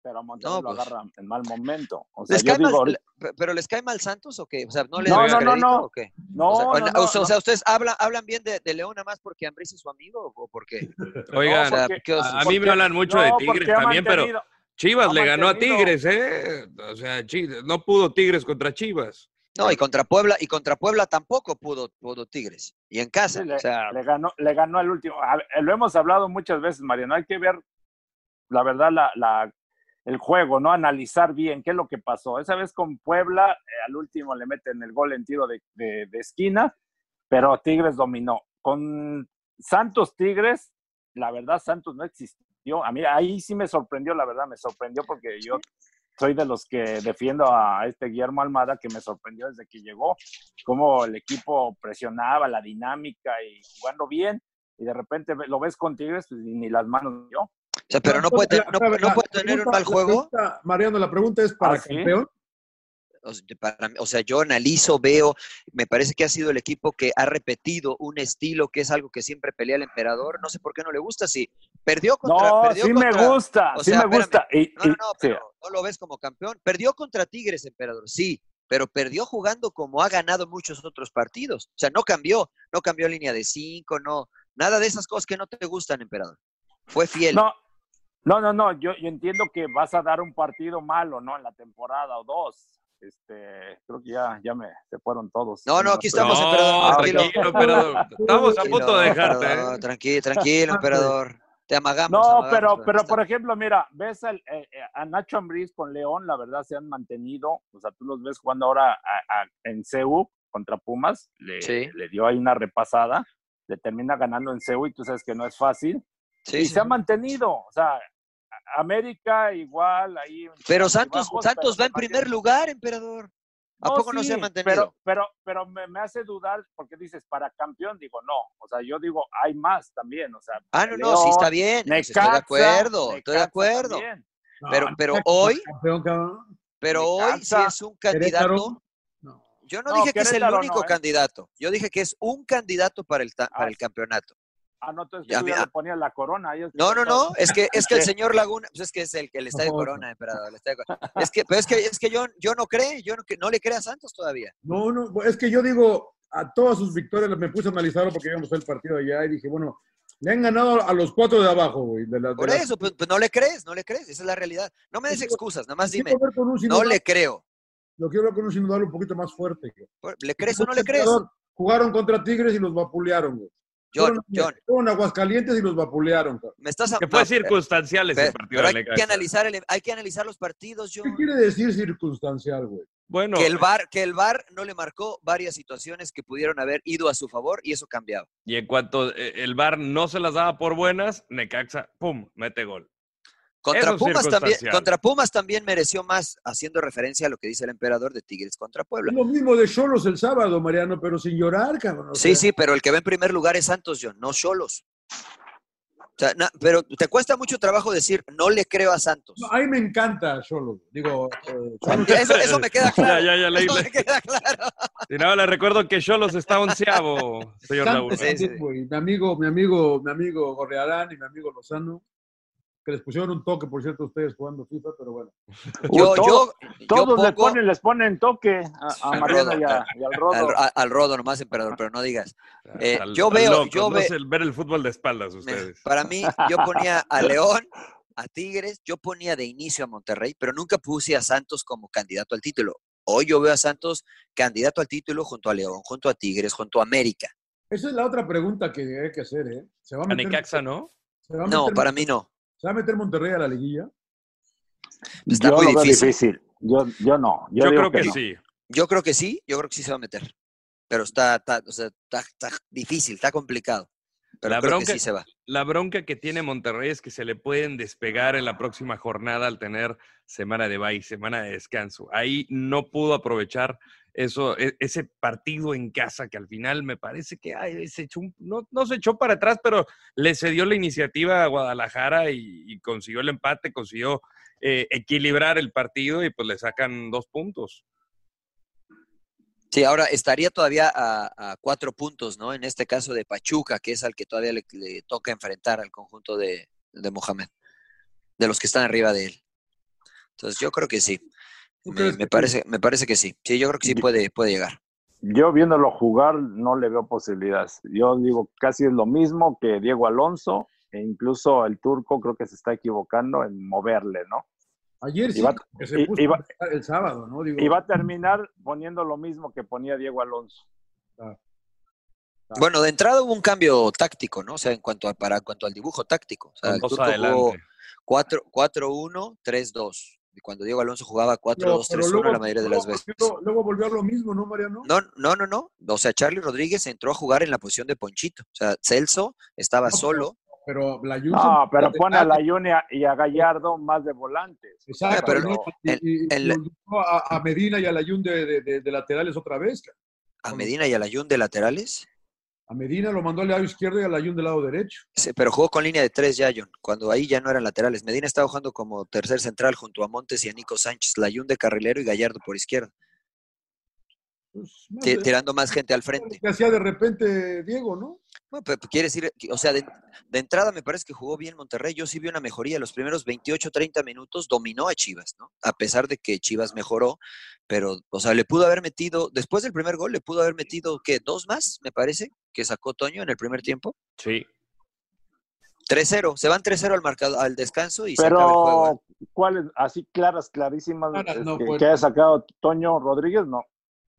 Pero a Monterrey No, lo pues. agarra en mal momento. O sea, ¿Les yo cae mal- digo, ¿Pero les cae mal Santos o qué? O sea, ¿no le No, dan no, no, crédito no. o qué? no, o sea, no, no, o sea, no. o sea, ¿ustedes hablan, hablan bien de, de León nada más porque Ambris es su amigo o por qué? Oigan, No, O sea, porque- ¿qué os- a, mí me hablan mucho no, de Tigres también, pero Chivas le ganó a Tigres, ¿eh? O sea, Chi- no pudo Tigres contra Chivas. No, y contra Puebla, y contra Puebla tampoco pudo, pudo Tigres. Y en casa. Sí, le, o sea, le ganó, le ganó al último. Ver, lo hemos hablado muchas veces, Mariano. Hay que ver, la verdad, la, la, el juego, ¿no? Analizar bien qué es lo que pasó. Esa vez con Puebla, eh, al último le meten el gol en tiro de, de- de esquina, pero Tigres dominó. Con Santos Tigres, la verdad, Santos no existió. A mí ahí sí me sorprendió, la verdad, me sorprendió porque yo soy de los que defiendo a este Guillermo Almada, que me sorprendió desde que llegó, cómo el equipo presionaba, la dinámica y jugando bien, y de repente lo ves con Tigres pues, y ni las manos dio. O sea, pero no puede, te- no, no puede tener un mal juego. pregunta, Mariano, la pregunta es para ¿Ah, campeón. O sea, para mí- o sea, yo analizo, veo, me parece que ha sido el equipo que ha repetido un estilo que es algo que siempre pelea el emperador. No sé por qué no le gusta. Si perdió contra. No, perdió sí me gusta, o sí me espérame, gusta. Y, No, no, sí. pero no lo ves como campeón. Perdió contra Tigres, emperador, sí, pero perdió jugando como ha ganado muchos otros partidos. O sea, no cambió, no cambió línea de cinco, no, nada de esas cosas que no te gustan, emperador. Fue fiel. No, no, no, no, yo, yo entiendo que vas a dar un partido malo, ¿no? En la temporada o dos. Este, creo que ya, ya me se fueron todos. No, no, aquí estamos, No, emperador. Tranquilo. tranquilo, emperador. Estamos a punto de dejarte. emperador, ¿eh? Tranquilo, tranquilo, emperador. Te amagamos. No, amagamos, pero, pero por ejemplo, mira, ves al- eh, eh, a Nacho Ambriz con León, la verdad se han mantenido, o sea, tú los ves jugando ahora a- a- en CEU contra Pumas, le, Sí. le dio ahí una repasada, le termina ganando en CEU y tú sabes que no es fácil, Sí, y sí. se ha mantenido, o sea, América igual ahí. Pero Santos, Santos pero va en primer mantiene. lugar, emperador. ¿A No, poco no se ha mantenido? Pero, pero, pero me, me hace dudar porque dices, para campeón, digo, no. O sea, yo digo, hay más también. O sea, Ah, no, no, sí está bien. Estoy de Necaxa, acuerdo, estoy de Necaxa acuerdo. Pero, No, pero Necaxa, hoy, campeón, pero hoy Necaxa, es un candidato. No. Yo no, No, dije que es el único no, ¿eh? candidato. Yo dije que es un candidato para el, ta- para Ah, el campeonato. Ah, no, entonces Ya, tú ya mira. le ponías la corona. ahí es No, no, no. Es que, es que el señor Laguna, pues es que es el, el estadio No, Corona, emperador. el estadio Corona. Es que, pero es que, es que yo, yo no creo, yo no, que- no le creo a Santos todavía. No, no, es que yo digo, a todas sus victorias me puse a analizarlo porque íbamos al partido allá y dije, bueno, le han ganado a los cuatro de abajo, güey. De la- de Por eso, pues, pues no le crees, no le crees. Esa es la realidad. No me des excusas, nada más dime. No le creo. Lo quiero ver con un sinodal un poquito más fuerte. güey. ¿Le crees o no le crees? Jugaron contra Tigres y los vapulearon, güey. John, Fueron- John, Fueron Aguascalientes y los vapulearon. cabrón. me estás Que no, fue pero- circunstancial ese pero, partido pero de hay que Necaxa. analizar el- hay que analizar los partidos, John. ¿Qué quiere decir circunstancial, güey? Bueno, que el VAR, que el VAR no le marcó varias situaciones que pudieron haber ido a su favor y eso cambiaba. y en cuanto eh, el VAR no se las daba por buenas, Necaxa, pum, mete gol. Contra Pumas también, contra Pumas también mereció más, haciendo referencia a lo que dice el emperador de Tigres contra Puebla. Lo mismo de Cholos el sábado, Mariano, pero sin llorar, cabrón. o Sí, sea, sí, pero el que va en primer lugar es Santos, John, no Cholos. O sea, na- pero te cuesta mucho trabajo decir, no le creo a Santos. no, a mí me encanta Cholos. Digo, eh, Eso, eso me queda claro. Ya, ya, ya leí. Eso me queda claro. Y nada, le recuerdo que Cholos está onceavo, señor Santos Laguna. Sí, sí. Mi amigo, mi amigo, mi amigo Gorrearán y mi amigo Lozano, que les pusieron un toque, por cierto, ustedes jugando FIFA, pero bueno. Yo, todo- yo, yo Todos les, pongo ponen, les ponen toque a, a Al Mariano y, a- y al al, Rodo. a- al rodo nomás, emperador, pero no digas. Eh, Al- yo al veo- loco, yo no ve- el ver el fútbol de espaldas Me- ustedes. Para mí, yo ponía a León, a Tigres, yo ponía de inicio a Monterrey, pero nunca puse a Santos como candidato al título. Hoy yo veo a Santos candidato al título junto a León, junto a Tigres, junto a América. Esa es la otra pregunta que hay que hacer, ¿eh? ¿Se va a A meter, Necaxa, ¿no? se va a No, para mí no. ¿Se va a meter Monterrey a la liguilla? Está yo muy lo veo difícil. difícil. Yo, yo no. Yo, Yo, digo creo que, no. sí. Yo creo que sí, yo creo que sí se va a meter. Pero está, está, o sea, está, está difícil, está complicado. Pero La creo bronca- que sí se va. La bronca que tiene Monterrey es que se le pueden despegar en la próxima jornada al tener semana de bye, semana de descanso. Ahí no pudo aprovechar eso, e- ese partido en casa que al final me parece que ay, se echó un- no, no se echó para atrás, pero le cedió la iniciativa a Guadalajara y, y consiguió el empate, consiguió eh, equilibrar el partido y pues le sacan dos puntos. Sí, ahora estaría todavía a, a cuatro puntos, ¿no? En este caso de Pachuca, que es al que todavía le, le toca enfrentar al conjunto de, de Mohamed, de los que están arriba de él. Entonces yo creo que sí. ¿Tú Me, me parece, me parece que sí. Sí, yo creo que sí puede, puede llegar. Yo viéndolo jugar no le veo posibilidades. Yo digo, casi es lo mismo que Diego Alonso e incluso el turco creo que se está equivocando en moverle, ¿no? Ayer sí, Iba- que se puso iba- el sábado, ¿no? Digo, Y va a terminar poniendo lo mismo que ponía Diego Alonso. Bueno, de entrada hubo un cambio táctico, ¿no? O sea, en cuanto a, para, en cuanto al dibujo táctico. O sea, el dos turco jugó, 4 4-1, 3-2. Y Cuando Diego Alonso jugaba 4-2, Pero 3-1 luego- la mayoría de las luego veces. volvió- Luego volvió a lo mismo, ¿no, Mariano? No, no, no, no. O sea, Charlie Rodríguez entró a jugar en la posición de Ponchito. O sea, Celso estaba No, solo. Pero la Juve No, pero pone a la y a Gallardo más de volantes. Exacto, pero ¿no? el- y, y- y el- volvió a, a Medina y a la Jun de, de- de- de laterales otra vez. cara. A Medina y a Layún de laterales. A Medina lo mandó al lado izquierdo y a la Jun del lado derecho. Sí, pero jugó con línea de tres ya, cuando ahí ya no eran laterales. Medina estaba jugando como tercer central junto a Montes y a Nico Sánchez, Layún de carrilero y Gallardo por izquierda, Pues, no tirando más gente al frente. que hacía de repente Diego, ¿no? Bueno, pero quiere decir, que- o sea, de, de entrada me parece que jugó bien Monterrey. Yo sí vi una mejoría. Los primeros 28, 30 minutos dominó a Chivas, ¿no? A pesar de que Chivas mejoró, pero, o sea, le pudo haber metido, después del primer gol, le pudo haber metido, ¿qué? ¿Dos más, me parece? Que sacó Toño en el primer tiempo. Sí. 3-0. Se van 3-0 al, marcado, al descanso y se acaba el juego. ¿eh? Pero, ¿cuáles? Así claras, clarísimas, Claras, no, este, pues. que haya sacado Toño Rodríguez, no.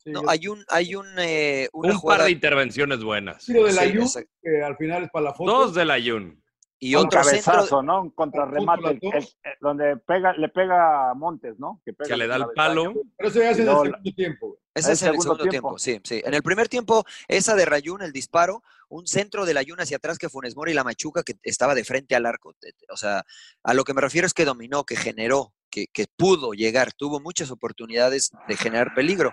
Sí, No, yo- hay un, hay un, eh, una Un jugada par de intervenciones buenas. tiro de la sí, que al final es para la foto. Dos de la Jun. y Un otro centro. cabezazo, ¿no? Un contrarremate, el- el- donde pega, le pega a Montes, ¿no? pega Que le da el palo. Pero eso ya es en el segundo tiempo. güey. Ese es en el segundo segundo tiempo. tiempo. sí, sí. En el primer tiempo, esa de Rayún, el disparo, un centro de Rayún hacia atrás que Funes Mori y la Machuca que estaba de frente al arco. Te- O sea, a lo que me refiero es que dominó, que generó, que, que pudo llegar, tuvo muchas oportunidades de generar peligro.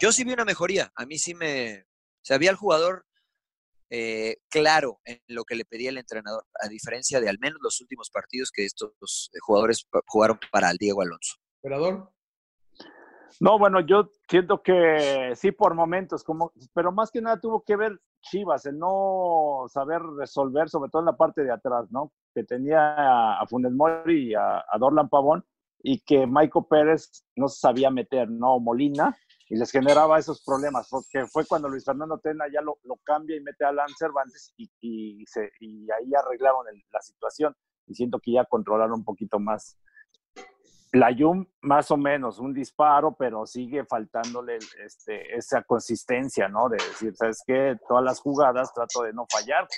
Yo sí vi una mejoría. A mí sí me. O sea, vi al jugador eh, claro en lo que le pedía el entrenador, a diferencia de al menos los últimos partidos que estos jugadores jugaron para el Diego Alonso. Emperador. No, bueno, yo siento que sí por momentos, como, pero más que nada tuvo que ver Chivas, el no saber resolver, sobre todo en la parte de atrás, ¿no? Que tenía a Funes Mori y a, a Dorlan Pavón, y que Maico Pérez no sabía meter, ¿no? Molina, y les generaba esos problemas, porque fue cuando Luis Fernando Tena ya lo, lo cambia y mete a Alan Cervantes, y, y, se, y ahí arreglaron el- la situación, y siento que ya controlaron un poquito más la Yum, más o menos, un disparo, pero sigue faltándole este, esa consistencia, ¿no? De decir, ¿sabes qué? Todas las jugadas trato de no fallar.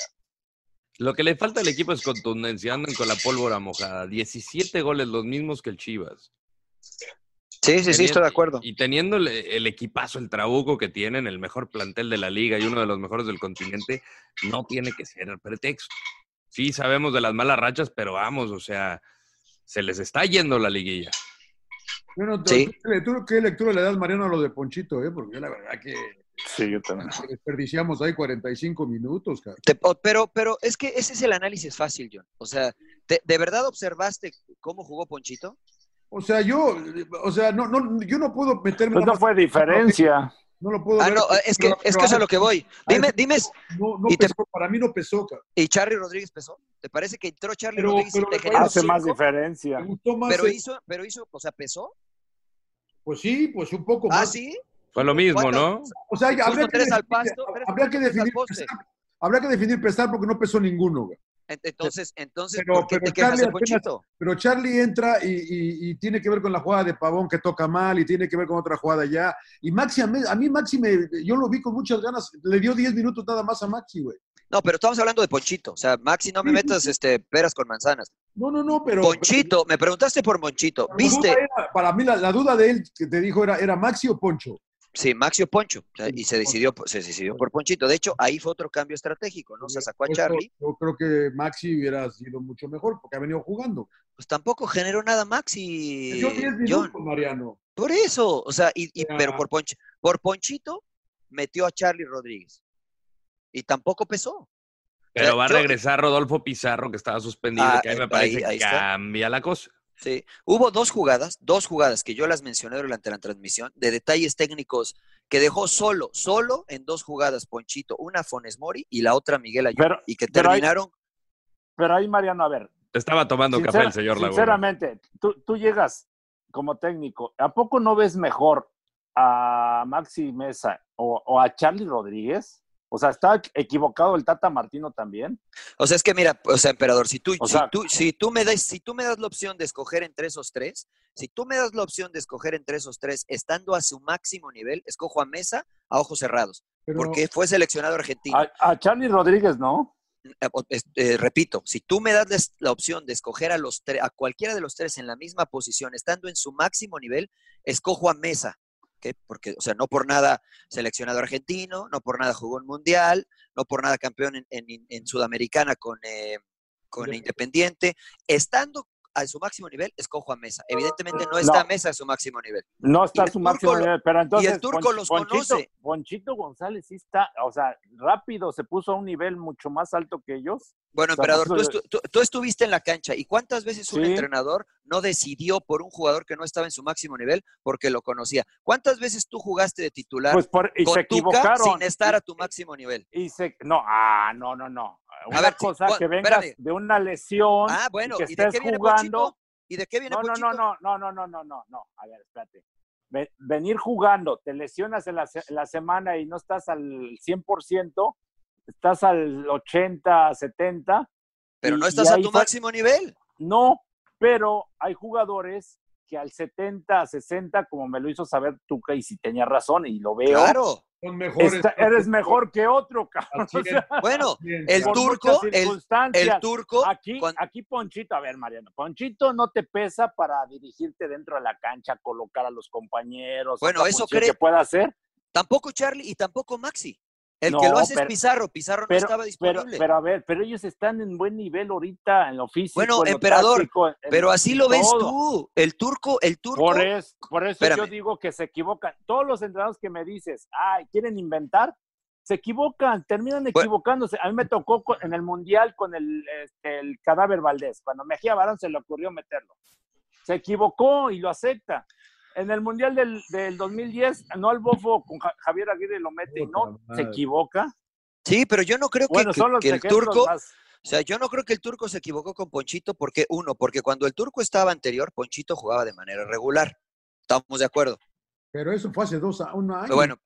Lo que le falta al equipo es contundencia. Andan con la pólvora mojada. 17 goles, los mismos que el Chivas. Sí, sí, sí, estoy de acuerdo. Y teniendo el, el equipazo, el trabuco que tienen, el mejor plantel de la liga y uno de los mejores del continente, no tiene que ser el pretexto. Sí, sabemos de las malas rachas, pero vamos, o sea, se les está yendo la liguilla. Bueno, Sí. ¿tú, tú qué lectura le das, Mariano, a lo de Ponchito? Eh? Porque la verdad que Sí, yo también. desperdiciamos ahí 45 minutos, cara. Te- o- pero, pero es que ese es el análisis fácil, John. O sea, ¿te- ¿de verdad observaste cómo jugó Ponchito? O sea, yo, o sea, no, no, yo no puedo meterme. Pues no fue diferencia. No lo puedo Ah, ver, no, es que, es que eso es a lo que voy. Dime, dime, No, no y te- pesó, para mí no pesó, cara. ¿y Charlie Rodríguez pesó? ¿Te parece que entró Charlie Pero- Rodríguez pero y te generó Hace más diferencia. Más. Pero el- hizo, pero hizo, o sea, pesó. Pues sí, pues un poco Ah, más. sí. Fue lo mismo, ¿Cuántas- ¿no? O sea, habría que, tres al definir, pasto, habría que definir pesar, habría que definir pesar porque no pesó ninguno, güey. Ent- Entonces, entonces, Pero- ¿por qué pero te quejas Charlie apenas- Ponchito? Pero Charlie entra y, y- y tiene que ver con la jugada de Pavón que toca mal y tiene que ver con otra jugada ya. Y Maxi, a mí, a mí Maxi, me, yo lo vi con muchas ganas, le dio 10 minutos nada más a Maxi, güey. No, pero estamos hablando de Ponchito. O sea, Maxi, no me metas sí. este, peras con manzanas. No, no, no, pero... Ponchito, me preguntaste por duda ¿Viste? era- para mí la, la duda de él que te dijo era, ¿era Maxi o Poncho? Sí, Maxi o Poncho. O sea, Sí, y se decidió, se decidió por Ponchito. De hecho, ahí fue otro cambio estratégico, ¿no? Se sacó a Charlie. Yo creo que Maxi hubiera sido mucho mejor porque ha venido jugando. Pues tampoco generó nada Maxi. Yo 10 John. minutos, Mariano. Por eso, o sea, y, pero por, Ponch- por Ponchito metió a Charlie Rodríguez. Y tampoco pesó. Pero sea, va a yo- regresar Rodolfo Pizarro, que estaba suspendido, Ah, que ahí me ahí- parece ahí que está. cambia la cosa. Sí. Hubo dos jugadas, dos jugadas que yo las mencioné durante la transmisión, de detalles técnicos que dejó solo, solo en dos jugadas Ponchito, una Fones Mori y la otra Miguel Ayun, Pero- y que pero ahí- terminaron. Pero ahí, Mariano, a ver, Estaba tomando Sincera- café el señor Laguna. Sinceramente, tú, tú llegas como técnico, ¿a poco no ves mejor a Maxi Mesa o, o a Charlie Rodríguez? O sea, ¿está equivocado el Tata Martino también? O sea, es que mira, o sea, emperador, si tú, O si sea- tú, si tú me das, si tú me das la opción de escoger entre esos tres, si tú me das la opción de escoger entre esos tres, estando a su máximo nivel, escojo a Mesa a ojos cerrados, Pero, porque fue seleccionado argentino. A, a Charlie Rodríguez, ¿no? eh, eh, repito, si tú me das la opción de escoger a, los a cualquiera de los tres en la misma posición, estando en su máximo nivel, escojo a Mesa. ¿Ok? Porque, o sea, no por nada seleccionado argentino, no por nada jugó en Mundial, no por nada campeón en, en- en Sudamericana con, eh, con Independiente. Estando a su máximo nivel, escojo a Mesa. Evidentemente no está No. a Mesa a su máximo nivel. No está a su máximo nivel, pero entonces y el turco Pon- los Ponchito, conoce. Ponchito González sí está, o sea, rápido se puso a un nivel mucho más alto que ellos. Bueno, O sea, emperador, tú, estu- tú- tú estuviste en la cancha y cuántas veces un Sí. entrenador no decidió por un jugador que no estaba en su máximo nivel porque lo conocía. ¿Cuántas veces tú jugaste de titular Pues por, y con se equivocaron. sin estar a tu máximo nivel? Y se, no, ah, no, no, no. Una ver, sí, cosa que vengas espérame. de una lesión Ah, bueno, y que ¿y de qué estés viene jugando. Ponchito? ¿Y de qué viene No, no, no, no, no, no, no, no, no. A ver, espérate. Ve- Venir jugando, te lesionas en la semana y no estás al 100%, estás al 80, 70. Pero y- no estás a tu máximo nivel. No, pero hay jugadores que al 70, 60, como me lo hizo saber Tuca, y si tenía razón, y lo veo, Claro. Son mejores. está- eres mejor que otro, cabrón. Así O sea, Bueno, el turco, el, el turco, Aquí, aquí Ponchito, a ver, Mariano, Ponchito no te pesa para dirigirte dentro de la cancha, colocar a los compañeros. Bueno, eso cree- que pueda hacer. tampoco Charlie y tampoco Maxi. El No, que lo hace pero- es Pizarro. Pizarro no Pero, estaba disponible. pero a ver, pero ellos están en buen nivel ahorita en lo físico. Bueno, en lo emperador, en- pero así lo ves tú. El turco, el turco. Por eso, por eso yo digo que se equivocan. Todos los entrenadores que me dices, ay, quieren inventar, se equivocan, terminan equivocándose. A mí me tocó en el Mundial con el, este, el cadáver Valdés. Cuando Mejía Barón se le ocurrió meterlo. Se equivocó y lo acepta. En el Mundial del, del 2010, no al bofo con Ja- Javier Aguirre lo mete y no, se equivoca. Sí, pero yo no creo que, Bueno, que- son los que el turco, más- o sea, yo no creo que el turco se equivocó con Ponchito porque uno, porque cuando el turco estaba anterior, Ponchito jugaba de manera regular. Estamos de acuerdo. Pero eso fue hace dos a- un año. Pero bueno,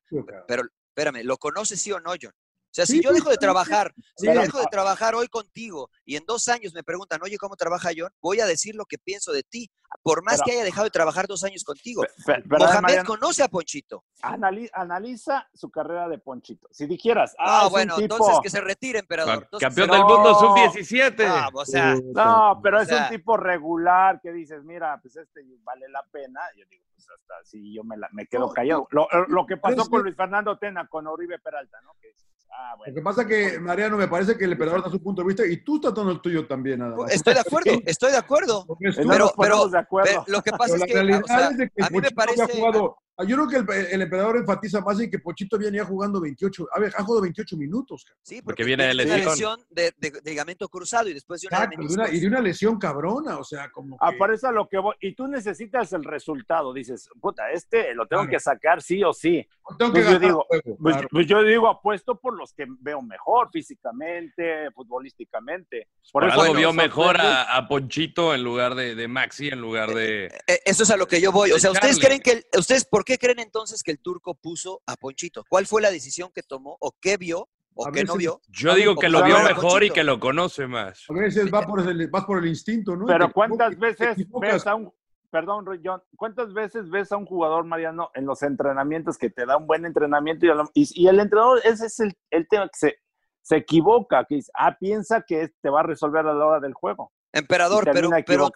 pero espérame, ¿lo conoces sí o no, John? O sea, si yo dejo de sí, trabajar, si yo dejo de trabajar hoy contigo y en dos años me preguntan, oye, ¿cómo trabaja John? Voy a decir lo que pienso de ti, por más Pero- que haya dejado de trabajar dos años contigo. Pe- pe- pero, Mohamed Mariano, conoce a Ponchito. anali- analiza su carrera de Ponchito. Si dijeras, ah, es un bueno, tipo- entonces que se retire, emperador. Entonces, Campeón del mundo No. sub-17. Ah, o sea, No, pero O es un tipo regular que dices, mira, pues este vale la pena. Yo digo, pues hasta si yo me, la- me quedo callado. Lo, lo que pasó con Luis Fernando Tena, con Oribe Peralta, ¿no? Que ah, Lo que pasa que, Mariano, me parece que el emperador da su punto de vista y tú estás dando el tuyo también, nada más. Estoy de acuerdo, estoy de acuerdo. Es Pero, pero, de acuerdo. pero lo que pasa Pero es la que, realidad o sea, es de que a mí me parece, había jugado. Ah, Yo creo que el, el emperador enfatiza más en que Pochito venía jugando 28. A ver, ha jugado 28 minutos. cabrón. sí, Porque viene de una lesión. lesión de, de- de ligamento cruzado y después de una Exacto, de una- y de una lesión cabrona, o sea, como. Ah, que- por eso a lo que voy. Y tú necesitas el resultado. Dices, puta, este lo tengo Claro. que sacar sí o sí. tengo que pues yo ganar digo, juego, Pues, claro. pues yo digo, apuesto por los que veo mejor físicamente, futbolísticamente. Por, Por eso algo vio mejor a, a Ponchito en lugar de, de Maxi, en lugar de... Eh, Eso es a lo que yo voy. O sea, ¿ustedes Charlie. creen que el- ustedes por qué creen entonces que el turco puso a Ponchito? ¿Cuál fue la decisión que tomó o qué vio o qué no vio? Yo digo que lo vio mejor y que lo conoce más. A veces va por el, vas por el instinto, ¿no? Pero ¿cuántas veces ves a un, perdón, John, cuántas veces ves a un jugador, Mariano, en los entrenamientos que te da un buen entrenamiento y, a lo- y- y el entrenador, ese es el, el tema que se, se equivoca, que dice, ah, piensa que te va a resolver a la hora del juego. Emperador, pero, pero,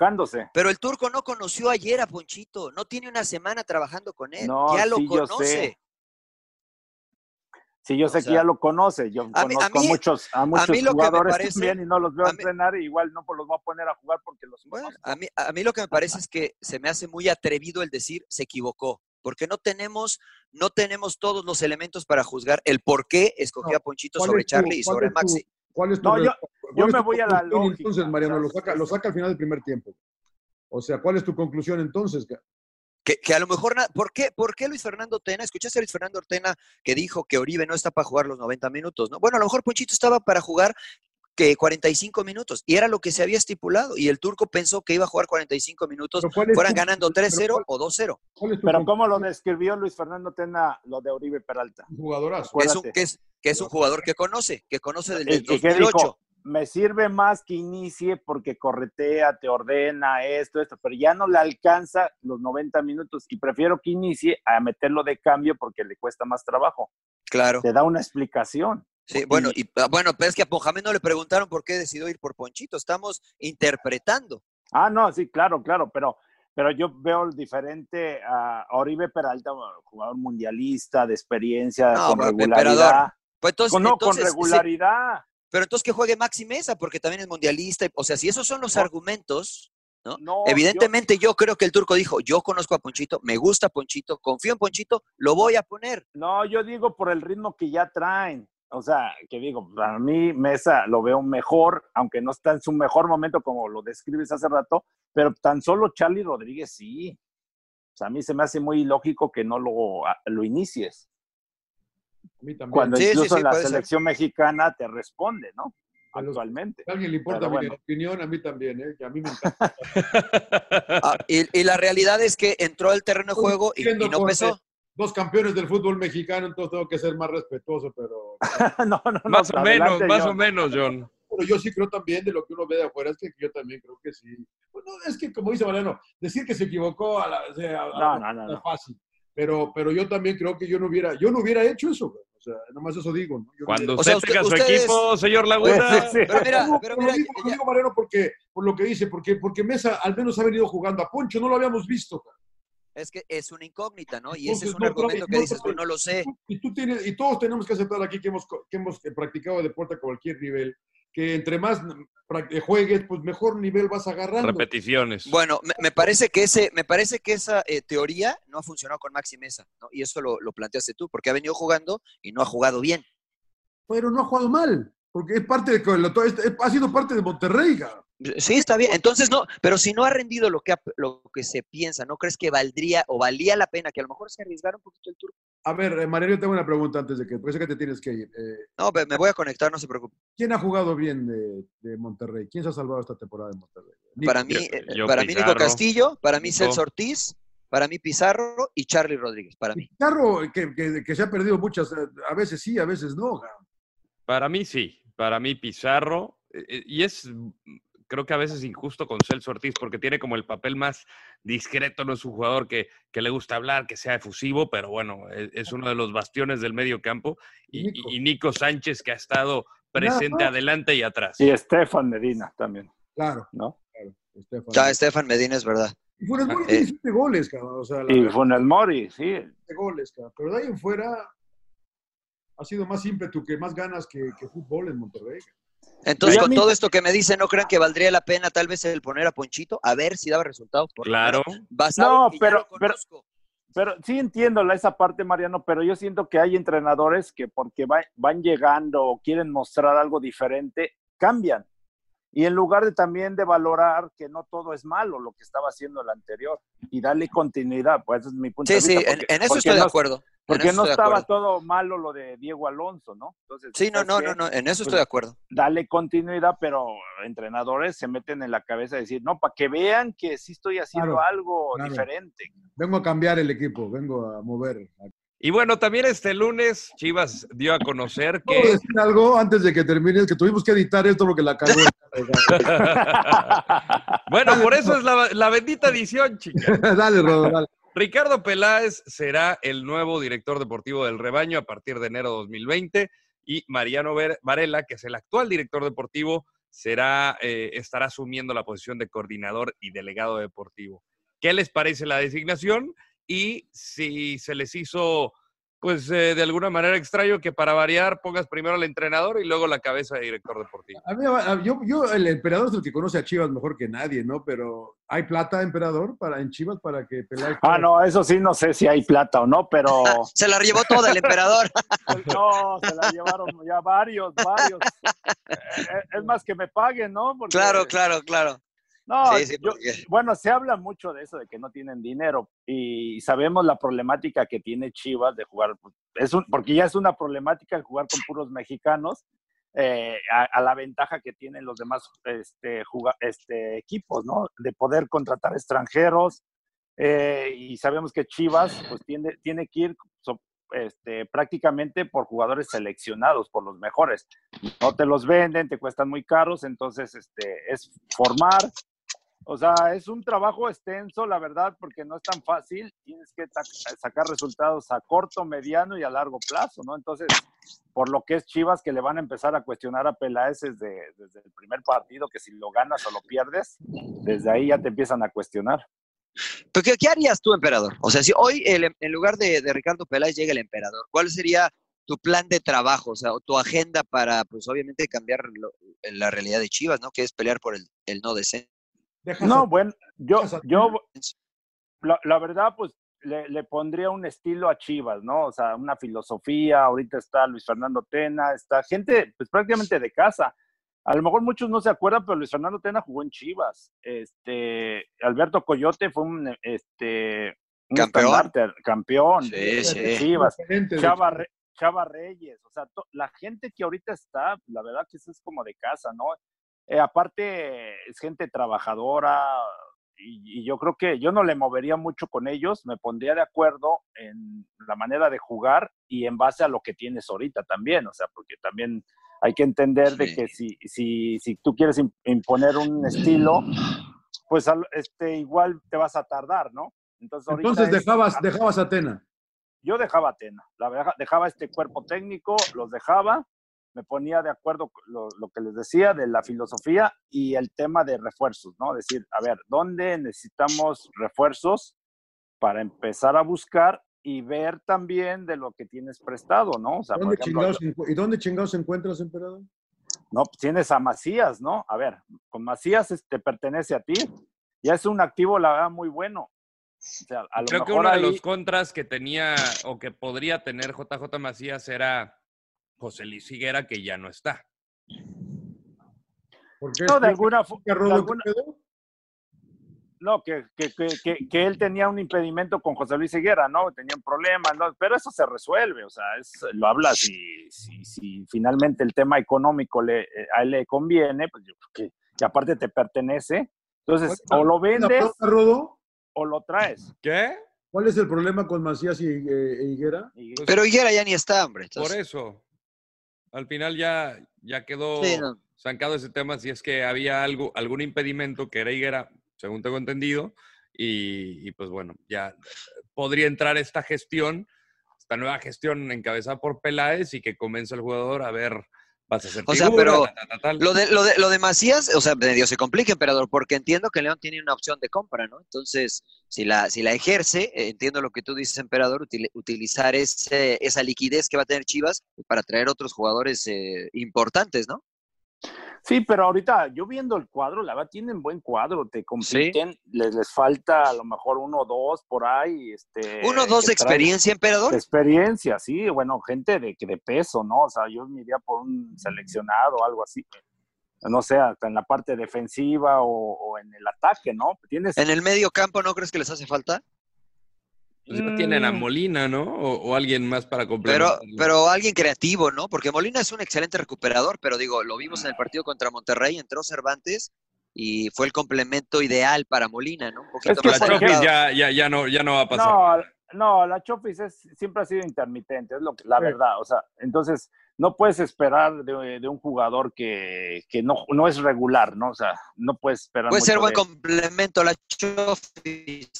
pero el turco no conoció ayer a Ponchito. No tiene una semana trabajando con él. No, ya lo sí, yo conoce. sé. Sí, yo O sé que ya lo conoce. Yo a mí- conozco a, mí- muchos, a muchos mí lo que me jugadores parece- también y no los veo a mí- entrenar y igual no los voy a poner a jugar porque los Bueno, a mí, a mí lo que me parece es que se me hace muy atrevido el decir se equivocó, porque no tenemos, no tenemos todos los elementos para juzgar el por qué escogió No, a Ponchito ¿cuál sobre tu- Charlie y sobre tu- Maxi. ¿Cuál es tu No, yo-? Yo ¿Cuál es me voy a la lógica, Entonces, Mariano, o lo saca, lo saca al final del primer tiempo. O sea, ¿cuál es tu conclusión entonces? Que, que a lo mejor, ¿por qué, ¿por qué Luis Fernando Tena? ¿Escuchaste a Luis Fernando Tena que dijo que Oribe no está para jugar los 90 minutos? ¿no? Bueno, a lo mejor Ponchito estaba para jugar que 45 minutos y era lo que se había estipulado y el turco pensó que iba a jugar 45 minutos, Pero ¿cuál es fueran tu- ganando pero 3-0 cuál- o 2-0. ¿Cuál es tu Pero conclusión? ¿cómo lo describió Luis Fernando Tena lo de Oribe Peralta? jugadorazo? Que es, un, que, es, que es un jugador que conoce, que conoce del, ¿Y, del y qué 2008. dijo? Me sirve más que inicie porque corretea, te ordena esto, esto, pero ya no le alcanza los 90 minutos y prefiero que inicie a meterlo de cambio porque le cuesta más trabajo. Claro. Te da una explicación. Sí, bueno, y, ah, bueno, pero es que a Mohamed no le preguntaron por qué decidió ir por Ponchito. Estamos interpretando. Ah, no, sí, claro, claro, pero, pero yo veo el diferente a Oribe Peralta, jugador mundialista, de experiencia, No, con regularidad. Pues entonces, Con- no, entonces, con regularidad. Pero entonces que juegue Maxi Mesa, porque también es mundialista. O sea, si esos son los argumentos, ¿no? No, Evidentemente yo... creo que el turco dijo, yo conozco a Ponchito, me gusta Ponchito, confío en Ponchito, lo voy a poner. No, yo digo por el ritmo que ya traen. O sea, que digo, para mí Mesa lo veo mejor, aunque no está en su mejor momento como lo describes hace rato, pero tan solo Charlie Rodríguez sí. O sea, a mí se me hace muy ilógico que no lo, lo inicies. A mí también. Cuando Sí, sí, incluso sí, en la ser. selección mexicana te responde, ¿no? A los- Actualmente. A alguien le importa mi bueno. opinión, a mí también, ¿eh? que a mí me encanta. Ah, y, y la realidad es que entró al terreno de juego y, no pesó. Dos campeones del fútbol mexicano, entonces tengo que ser más respetuoso, pero, no, no, no, Más o menos, adelante, más John. o menos, John. pero yo sí creo también de lo que uno ve de afuera, es que yo también creo que sí. Bueno, es que como dice Mariano, decir que se equivocó a la, a- No, a- no, no, es no. fácil. Pero, pero yo también creo que yo no hubiera, yo no hubiera hecho eso. güey. O sea, nomás eso digo. ¿no? Yo Cuando hubiera- O sea, usted tenga usted- su ustedes- equipo, señor Laguna. Sí, sí, sí. Pero mira, No, pero lo mira, digo, lo ya- digo, Mariano, porque, por lo que dice, porque, porque Mesa al menos ha venido jugando a Poncho, no lo habíamos visto. es que es una incógnita, ¿no? Y ese es un no, argumento no, que no, dices tú, no, no lo sé. Y, tú tienes, y todos tenemos que aceptar aquí que hemos, que hemos eh, practicado deporte a cualquier nivel, que entre más prac- eh, juegues, pues mejor nivel vas agarrando. Repeticiones. Bueno, me, me parece que ese, me parece que esa eh, teoría no ha funcionado con Maxi Mesa, ¿no? Y eso lo, lo planteaste tú, porque ha venido jugando y no ha jugado bien. Pero no ha jugado mal, porque es parte de, ha sido parte de Monterrey. cabrón. Sí, está bien. Entonces, no, pero si no ha rendido lo que, ha- lo que se piensa, ¿no crees que valdría o valía la pena que a lo mejor se arriesgara un poquito el turco? A ver, eh, Mariano, yo tengo una pregunta antes de que, por eso que te tienes que ir. Eh, No, me voy a conectar, no se preocupe. ¿Quién ha jugado bien de, de Monterrey? ¿Quién se ha salvado esta temporada de Monterrey? Nico. Para mí, Yo- eh, yo para mí Nico Pizarro, Castillo, para mí Nico. Celso Ortiz, para mí Pizarro y Charlie Rodríguez, para mí. Pizarro, que, que- que se ha perdido muchas, eh, a veces sí, a veces no. Para mí sí, para mí Pizarro, y es creo que a veces injusto con Celso Ortiz porque tiene como el papel más discreto, no es un jugador que, que le gusta hablar, que sea efusivo, pero bueno, es, es uno de los bastiones del medio campo. Y, Nico. y- y Nico Sánchez que ha estado presente adelante y atrás. Y Estefan Medina también, Claro, ¿no? claro. Estefan. Ya, Estefan Medina es verdad. Y Funes Mori Eh. tiene siete goles, cabrón. O sea, la Y Funes Mori, sí. siete goles, cabrón. Pero de ahí en fuera ha sido más ímpetu que más ganas que, que fútbol en Monterrey. cabrón. Entonces, con todo esto que me dicen, ¿no crean que valdría la pena tal vez el poner a Ponchito a ver si daba resultados? Por Claro. No, en que ya pero- lo pero-. Pero sí entiendo la- esa parte, Mariano, pero yo siento que hay entrenadores que porque va- van llegando o quieren mostrar algo diferente, cambian. Y en lugar de también de valorar que no todo es malo lo que estaba haciendo el anterior y darle continuidad, pues ese es mi punto Sí, de sí, vista. en, porque- en eso estoy de acuerdo. Porque no estaba todo malo lo de Diego Alonso, ¿no? Entonces, Sí, no, ¿sabes no, no, no, en eso Pues, estoy de acuerdo. Dale continuidad, pero entrenadores se meten en la cabeza de decir, no, para que vean que sí estoy haciendo Claro, algo claro. diferente. Vengo a cambiar el equipo, vengo a mover. Y bueno, también este lunes Chivas dio a conocer ¿Puedo que decir algo antes de que termine? Que tuvimos que editar esto porque la cagó. Bueno, por eso es la, la bendita edición, chica. dale, Rodo, dale. Ricardo Peláez será el nuevo director deportivo del rebaño a partir de enero de 2020 y Mariano Varela, que es el actual director deportivo, será, eh, estará asumiendo la posición de coordinador y delegado deportivo. ¿Qué les parece la designación? Y si se les hizo, pues eh, de alguna manera extraño que para variar pongas primero al entrenador y luego la cabeza de director deportivo. A mí, a- yo, yo, el emperador es el que conoce a Chivas mejor que nadie, ¿no? Pero ¿hay plata, emperador, para, en Chivas para que Peláez... Ah, no, eso sí, no sé si hay plata o no, pero Se la llevó toda el emperador. no, se la llevaron ya varios, varios. Eh, Es más que me paguen, ¿no? Porque- Claro, claro, claro. No, Sí, sí, yo- porque- bueno, se habla mucho de eso, de que no tienen dinero y sabemos la problemática que tiene Chivas de jugar, es un, porque ya es una problemática el jugar con puros mexicanos eh, a, a la ventaja que tienen los demás este, juga- este, equipos, ¿no? De poder contratar extranjeros eh, y sabemos que Chivas pues tiene, tiene que ir so- este, prácticamente por jugadores seleccionados, por los mejores. No te los venden, te cuestan muy caros, entonces este, es formar O sea, es un trabajo extenso, la verdad, porque no es tan fácil. Tienes que ta- sacar resultados a corto, mediano y a largo plazo, ¿no? Entonces, por lo que es Chivas, que le van a empezar a cuestionar a Peláez desde, desde el primer partido, que si lo ganas o lo pierdes, desde ahí ya te empiezan a cuestionar. ¿Pero qué, harías tú, emperador? O sea, si hoy el- en lugar de, de Ricardo Peláez llega el emperador, ¿cuál sería tu plan de trabajo? O sea, tu agenda para, pues obviamente, cambiar la realidad de Chivas, ¿no? Que es pelear por el, el no descenso. No, bueno, yo, yo, la, la verdad, pues le, le pondría un estilo a Chivas, ¿no? O sea, una filosofía. Ahorita está Luis Fernando Tena, está gente, pues prácticamente de casa. A lo mejor muchos no se acuerdan, pero Luis Fernando Tena jugó en Chivas. Este, Alberto Coyote fue un, este, un Campeón. campeón Sí, de, sí. de Chivas. Chava, Re- Chava Reyes, o sea, to- la gente que ahorita está, la verdad que eso es como de casa, ¿no? Eh, aparte, es gente trabajadora y, y yo creo que yo no le movería mucho con ellos, me pondría de acuerdo en la manera de jugar y en base a lo que tienes ahorita también, o sea, porque también hay que entender de que si, si, si tú quieres im- imponer un estilo, pues este, igual te vas a tardar, ¿no? Entonces, ahorita Entonces es- dejabas, dejabas a Tena. yo dejaba a Tena, la verdad, dejaba este cuerpo técnico, los dejaba, me ponía de acuerdo con lo, lo que les decía de la filosofía y el tema de refuerzos, ¿no? Decir, a ver, ¿dónde necesitamos refuerzos para empezar a buscar y ver también de lo que tienes prestado, ¿no? O sea, ¿Dónde ejemplo, chingados ¿Y dónde chingados encuentras, emperador? no, pues tienes a Macías, ¿no? A ver, con Macías te pertenece a ti, ya es un activo, la verdad, muy bueno. O sea, a lo Creo que uno de los contras que tenía o que podría tener JJ Macías era José Luis Higuera, que ya no está. ¿Por qué? No, de alguna, fo- ¿Qué de robo alguna- te quedó? No, que, que, que, que, que él tenía un impedimento con José Luis Higuera, ¿no? Tenía un problema, ¿no? Pero eso se resuelve, o sea, es, lo hablas si, si, si finalmente el tema económico le, eh, a él le conviene, pues yo creo que, que aparte te pertenece. Entonces, o lo ¿Una vendes o lo traes. ¿Qué? ¿Cuál es el problema con Macías y eh, Higuera? Y- Pero Higuera ya ni está, hombre. Por eso. Al final ya, ya quedó Sí, no. zancado ese tema si es que había algo, algún impedimento que era Higuera, según tengo entendido, y, y, pues bueno, ya podría entrar esta gestión, esta nueva gestión encabezada por Peláez y que comienza el jugador a ver, vas a hacer O sea, figura, pero tal. Lo de, lo, de, lo de Macías, o sea, medio se complica, emperador, porque entiendo que León tiene una opción de compra, ¿no? Entonces, si la, si la ejerce, eh, entiendo lo que tú dices, emperador, util- utilizar ese, esa liquidez que va a tener Chivas para traer otros jugadores eh, importantes, ¿no? Sí, pero ahorita yo viendo el cuadro, la verdad tienen buen cuadro, te compiten, les, les falta a lo mejor uno o dos por ahí. Este, Uno, dos de experiencia, emperador. de experiencia, sí, bueno, gente de, de peso, ¿no? O sea, yo me iría por un seleccionado o algo así. No sé, hasta en la parte defensiva o, o en el ataque, ¿no? Tienes. En el medio campo, ¿no crees que les hace falta? Pues tienen a Mm. Molina, ¿no? O, o alguien más para Pero, complementar. pero alguien creativo, ¿no? Porque Molina es un excelente recuperador, pero digo, lo vimos en el partido contra Monterrey, entró Cervantes y fue el complemento ideal para Molina, ¿no? Un poquito que la más Chofis ya, ya, ya, no, ya no va a pasar. No, no, la Chofis es, siempre ha sido intermitente, es lo que, la Sí. verdad. O sea, entonces no puedes esperar de, de un jugador que, que no, no es regular, ¿no? O sea, no puedes esperar. Puede ser buen de complemento a la Chofis,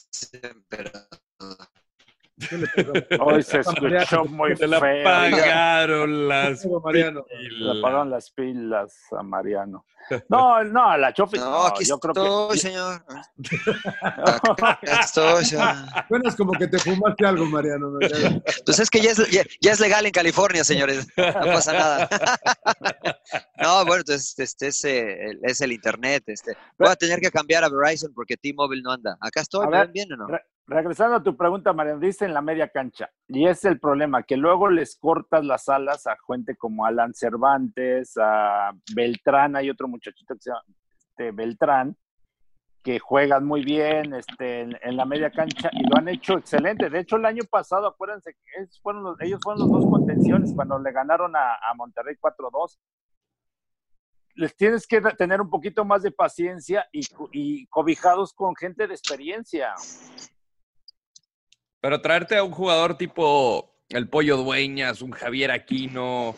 emperador. Hoy se escuchó muy la feo. pagaron las. Le apagaron las pilas a Mariano. No, no, la Chofis. No, no, aquí yo creo estoy, que. señor. Aquí estoy, señor. Suenas como que te fumaste algo, Mariano. cae. Pues es que ya es, ya, ya es legal en California, señores. No pasa nada. No, bueno, entonces este es, eh, el- es el internet. Este. Voy a tener que cambiar a Verizon porque T-Mobile no anda. Acá estoy, A ¿me ver, ven bien o no? Re- regresando a tu pregunta, Mariano, dice en la media cancha. Y es el problema, que luego les cortas las alas a gente como Alan Cervantes, a Beltrán, hay otro muchachito que se llama este, Beltrán, que juegan muy bien este, en, la media cancha y lo han hecho excelente. De hecho, el año pasado, acuérdense, que ellos fueron los, dos contenciones cuando le ganaron a, Monterrey 4-2. Les tienes que tener un poquito más de paciencia y cobijados con gente de experiencia. Pero traerte a un jugador tipo el Pollo Dueñas, un Javier Aquino,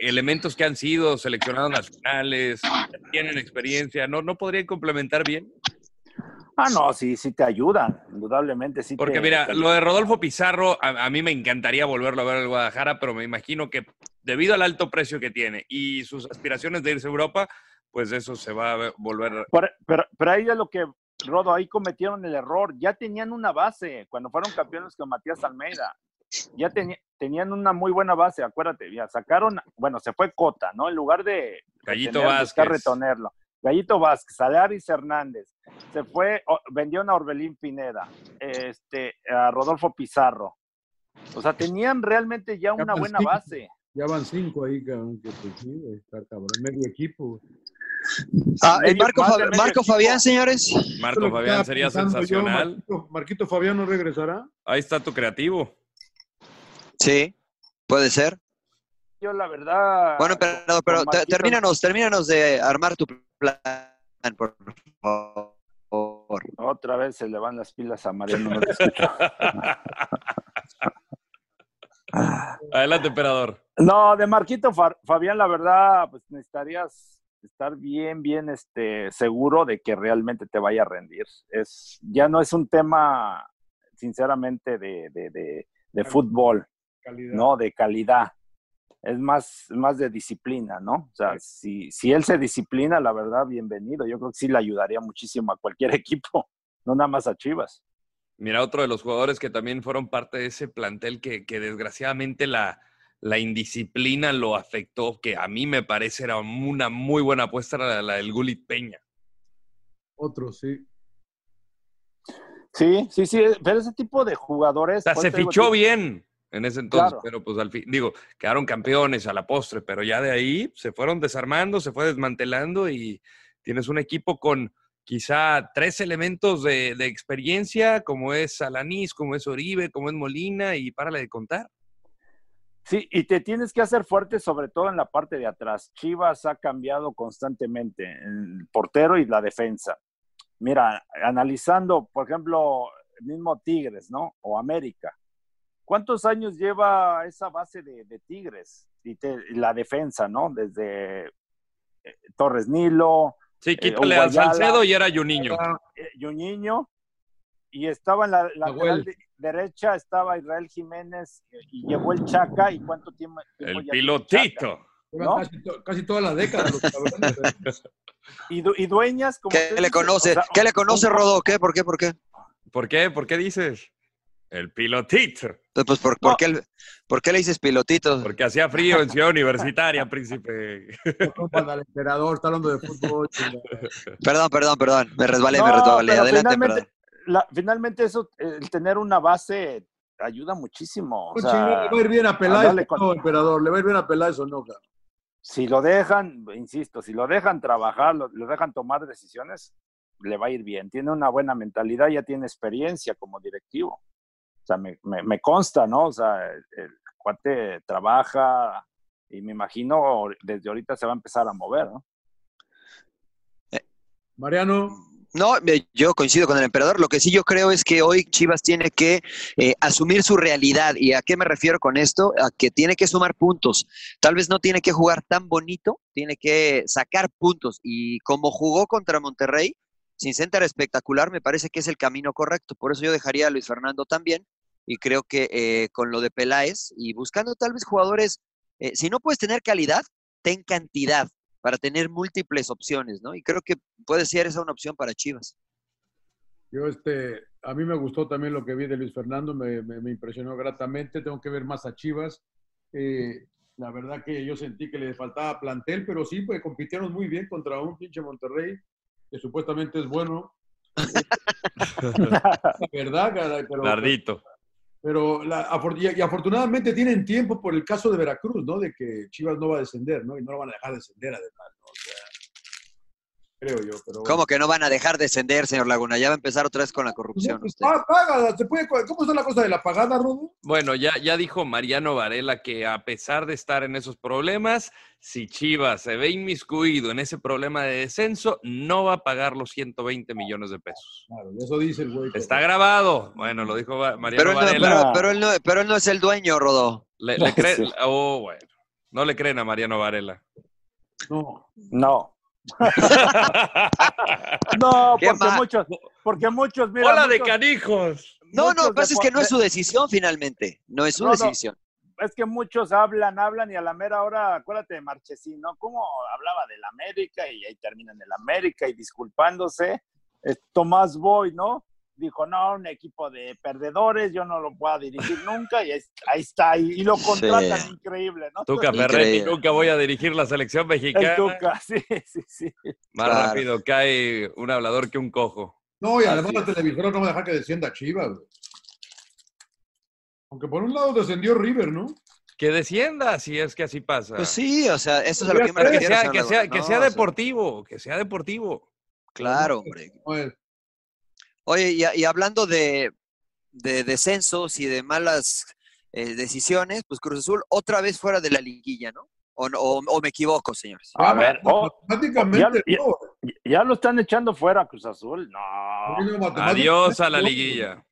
elementos que han sido seleccionados nacionales, tienen experiencia, ¿no, no podrían complementar bien? Ah, no, sí, sí te ayudan, indudablemente. Sí Porque te- mira, te- lo de Rodolfo Pizarro, a, a mí me encantaría volverlo a ver en Guadalajara, pero me imagino que debido al alto precio que tiene y sus aspiraciones de irse a Europa, pues eso se va a ver- volver. Pero, pero, pero ahí es lo que, Rodo, ahí cometieron el error. Ya tenían una base cuando fueron campeones con Matías Almeida. Ya tenían una muy buena base, acuérdate, ya sacaron, bueno, se fue Cota, ¿no? En lugar de Gallito retener, buscar Vázquez. retenerlo. Gallito Vázquez, Alaris Hernández, se fue, vendieron a Orbelín Pineda, este, a Rodolfo Pizarro. O sea, tenían realmente ya una buena cinco. base. Ya van cinco ahí, cabrón, que pues sí, está cabrón, medio equipo. Ah, ¿y Medio- Marco, más Fa- de medio Marco. Fabián, señores. Marco Fabián sería yo, sensacional. Marquito, Marquito Fabián no regresará. Ahí está tu creativo. Sí, puede ser. Yo, la verdad. Bueno, pero, pero Marquito- termínanos, termínanos de armar tu plan, por favor. Otra vez se le van las pilas a Mariano, no. Adelante, emperador. No, de Marquito Fa- Fabián, la verdad, pues necesitarías estar bien, bien este, seguro de que realmente te vaya a rendir. Es, ya no es un tema, sinceramente, de, de, de, de fútbol, Calidad. ¿no? De calidad. Es más, más de disciplina, ¿no? O sea, si, si él se disciplina, la verdad, bienvenido. Yo creo que sí le ayudaría muchísimo a cualquier equipo, no nada más a Chivas. Mira, otro de los jugadores que también fueron parte de ese plantel que, que desgraciadamente la, la indisciplina lo afectó, que a mí me parece era una muy buena apuesta, la del Gulit Peña. Otro, sí. Sí, sí, sí, pero ese tipo de jugadores. O sea, por se fichó bien en ese entonces, Claro. pero pues al fin, digo, quedaron campeones a la postre, pero ya de ahí se fueron desarmando, se fue desmantelando y tienes un equipo con quizá tres elementos de, de experiencia, como es Alanís, como es Oribe, como es Molina, y párale de contar. Sí, y te tienes que hacer fuerte sobre todo en la parte de atrás. Chivas ha cambiado constantemente el portero y la defensa. Mira, analizando, por ejemplo, el mismo Tigres, ¿no? O América. ¿Cuántos años lleva esa base de, de Tigres? Y, te- y la defensa, ¿no? Desde eh, Torres Nilo, Sí, Eh, quítale Hugo a Ayala. Salcedo y era Juninho. eh, Juninho, y estaba en la lateral de- derecha, estaba Israel Jiménez, y llegó el Chaca, ¿y cuánto tiempo? tiempo El ya tiene Chaca? pilotito. Casi, to- casi toda la década. los ¿eh? Y, du- y dueñas como ¿Qué le conoce? o sea, ¿Qué le conoce, un- Rodo? ¿Qué? ¿Por qué? ¿Por qué? ¿Por qué? ¿Por qué dices? El pilotito. Pues, pues, ¿por, por qué, ¿por qué le dices pilotito? Porque hacía frío en Ciudad Universitaria, príncipe. No manda al emperador, está hablando de fútbol. chingada. Perdón, perdón, perdón. Me resbalé, No, me resbalé. Adelante, perdón. La- finalmente eso, el tener una base ayuda muchísimo. O sea, le va a ir bien a Peláez, darle con- no, emperador. Le va a ir bien a Peláez o no, cabrón. si lo dejan, insisto, si lo dejan trabajar, lo, lo dejan tomar decisiones, le va a ir bien. Tiene una buena mentalidad, ya tiene experiencia como directivo. O sea, me, me- me consta, ¿no? O sea, el, el cuate trabaja y me imagino desde ahorita se va a empezar a mover, ¿no? Mariano, No, eh, yo coincido con el emperador. Lo que sí yo creo es que hoy Chivas tiene que eh, asumir su realidad. ¿Y a qué me refiero con esto? A que tiene que sumar puntos. Tal vez no tiene que jugar tan bonito, tiene que sacar puntos. Y como jugó contra Monterrey, sin center espectacular, me parece que es el camino correcto. Por eso yo dejaría a Luis Fernando también. Y creo que eh, con lo de Peláez y buscando tal vez jugadores, eh, si no puedes tener calidad, ten cantidad para tener múltiples opciones, ¿no? Y creo que puede ser esa una opción para Chivas. yo este, a mí me gustó también lo que vi de Luis Fernando, me, me- me impresionó gratamente. Tengo que ver más a Chivas. Eh, la verdad que yo sentí que le faltaba plantel, pero sí, pues compitieron muy bien contra un pinche Monterrey, que supuestamente es bueno. La verdad, caray, pero, Nardito. Pero la, y, afortunadamente tienen tiempo por el caso de Veracruz, ¿no? De que Chivas no va a descender, ¿no? Y no lo van a dejar descender además, ¿no? Sea, creo yo, pero bueno. ¿Cómo que no van a dejar descender, señor Laguna? Ya va a empezar otra vez con la corrupción. Pues, usted. paga, se puede, ¿Cómo está la cosa de la pagada, Rodo? Bueno, ya, ya dijo Mariano Varela que a pesar de estar en esos problemas, si Chivas se ve inmiscuido en ese problema de descenso, no va a pagar los 120 millones de pesos. Claro, y eso dice el güey. Está grabado. Bueno, lo dijo Mariano Pero él, no, Varela. pero, pero él no, pero él no es el dueño, Rodó. Le, le cree- oh, bueno. No le creen a Mariano Varela. No, No. No, ¿Qué porque muchos, porque muchos, mira. ¡Hola de canijos! No, no, lo que pasa es que no es su decisión finalmente. No es su No, no. decisión. Es que muchos hablan, hablan y a la mera hora, acuérdate de Marchesín, ¿no? Cómo hablaba del América y ahí terminan el América y disculpándose. Eh, Tomás Boy, ¿no? Dijo, no, un equipo de perdedores, yo no lo puedo dirigir nunca y ahí, ahí está, y, y lo contratan, Sí. increíble, ¿no? Tuca. Ferretti, nunca voy a dirigir la selección El mexicana. Tuca, sí, sí, sí. Más Claro. rápido cae un hablador que un cojo. No, y además la televisora no va a dejar que descienda Chivas, güey. Aunque por un lado descendió River, ¿no? Que descienda, si es que así pasa. Pues sí, o sea, eso es a lo que me sé, que refiero. sea, que sea, que No, sea o sea, deportivo, que sea deportivo. Claro, hombre. Oye, y, y hablando de, de descensos y de malas eh, decisiones, pues Cruz Azul otra vez fuera de la liguilla, ¿no? O, no- o- o me equivoco, señores. A ver, oh, matemáticamente, ya- no. ya lo están echando fuera Cruz Azul. No. Adiós a la liguilla.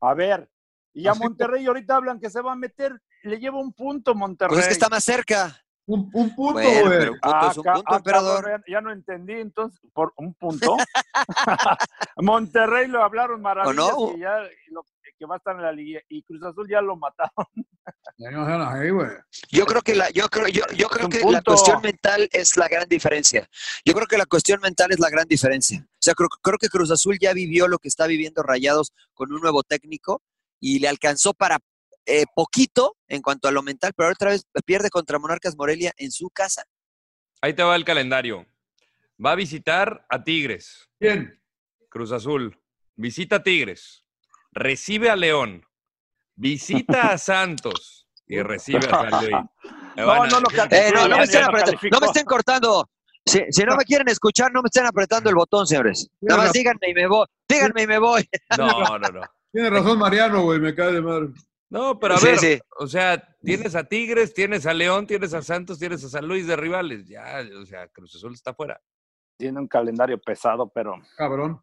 A ver, y a Monterrey ahorita hablan que se va a meter, le lleva un punto Monterrey. Pues es que está más cerca. Un, un punto, Bueno, güey. pero un punto es un ca- punto, emperador. cabrón, ya, no entendí, entonces, por un punto. Monterrey lo hablaron maravillas no? y ya lo- que va a estar en la liga y Cruz Azul ya lo mataron. Ya no sean así, güey. Yo creo que la, yo creo, yo, yo creo que la cuestión mental es la gran diferencia. Yo creo que la cuestión mental es la gran diferencia. O sea, creo, creo que Cruz Azul ya vivió lo que está viviendo Rayados con un nuevo técnico y le alcanzó para eh, poquito en cuanto a lo mental, pero otra vez pierde contra Monarcas Morelia en su casa. Ahí te va el calendario. Va a visitar a Tigres, Bien. Cruz Azul. Visita a Tigres. Recibe a León. Visita a Santos. Y recibe a San Luis. No, no lo Eh, no, me estén no me cortando. Si, si no me quieren escuchar, no me estén apretando el botón, señores. Nada más díganme y me voy. Díganme y me voy. No, no, no. Tiene razón Mariano, güey, me cae de madre. No, pero a Sí, ver, sí. o sea, tienes a Tigres, tienes a León, tienes a Santos, tienes a San Luis de rivales. Ya, o sea, Cruz Azul está fuera. Tiene un calendario pesado, pero Cabrón.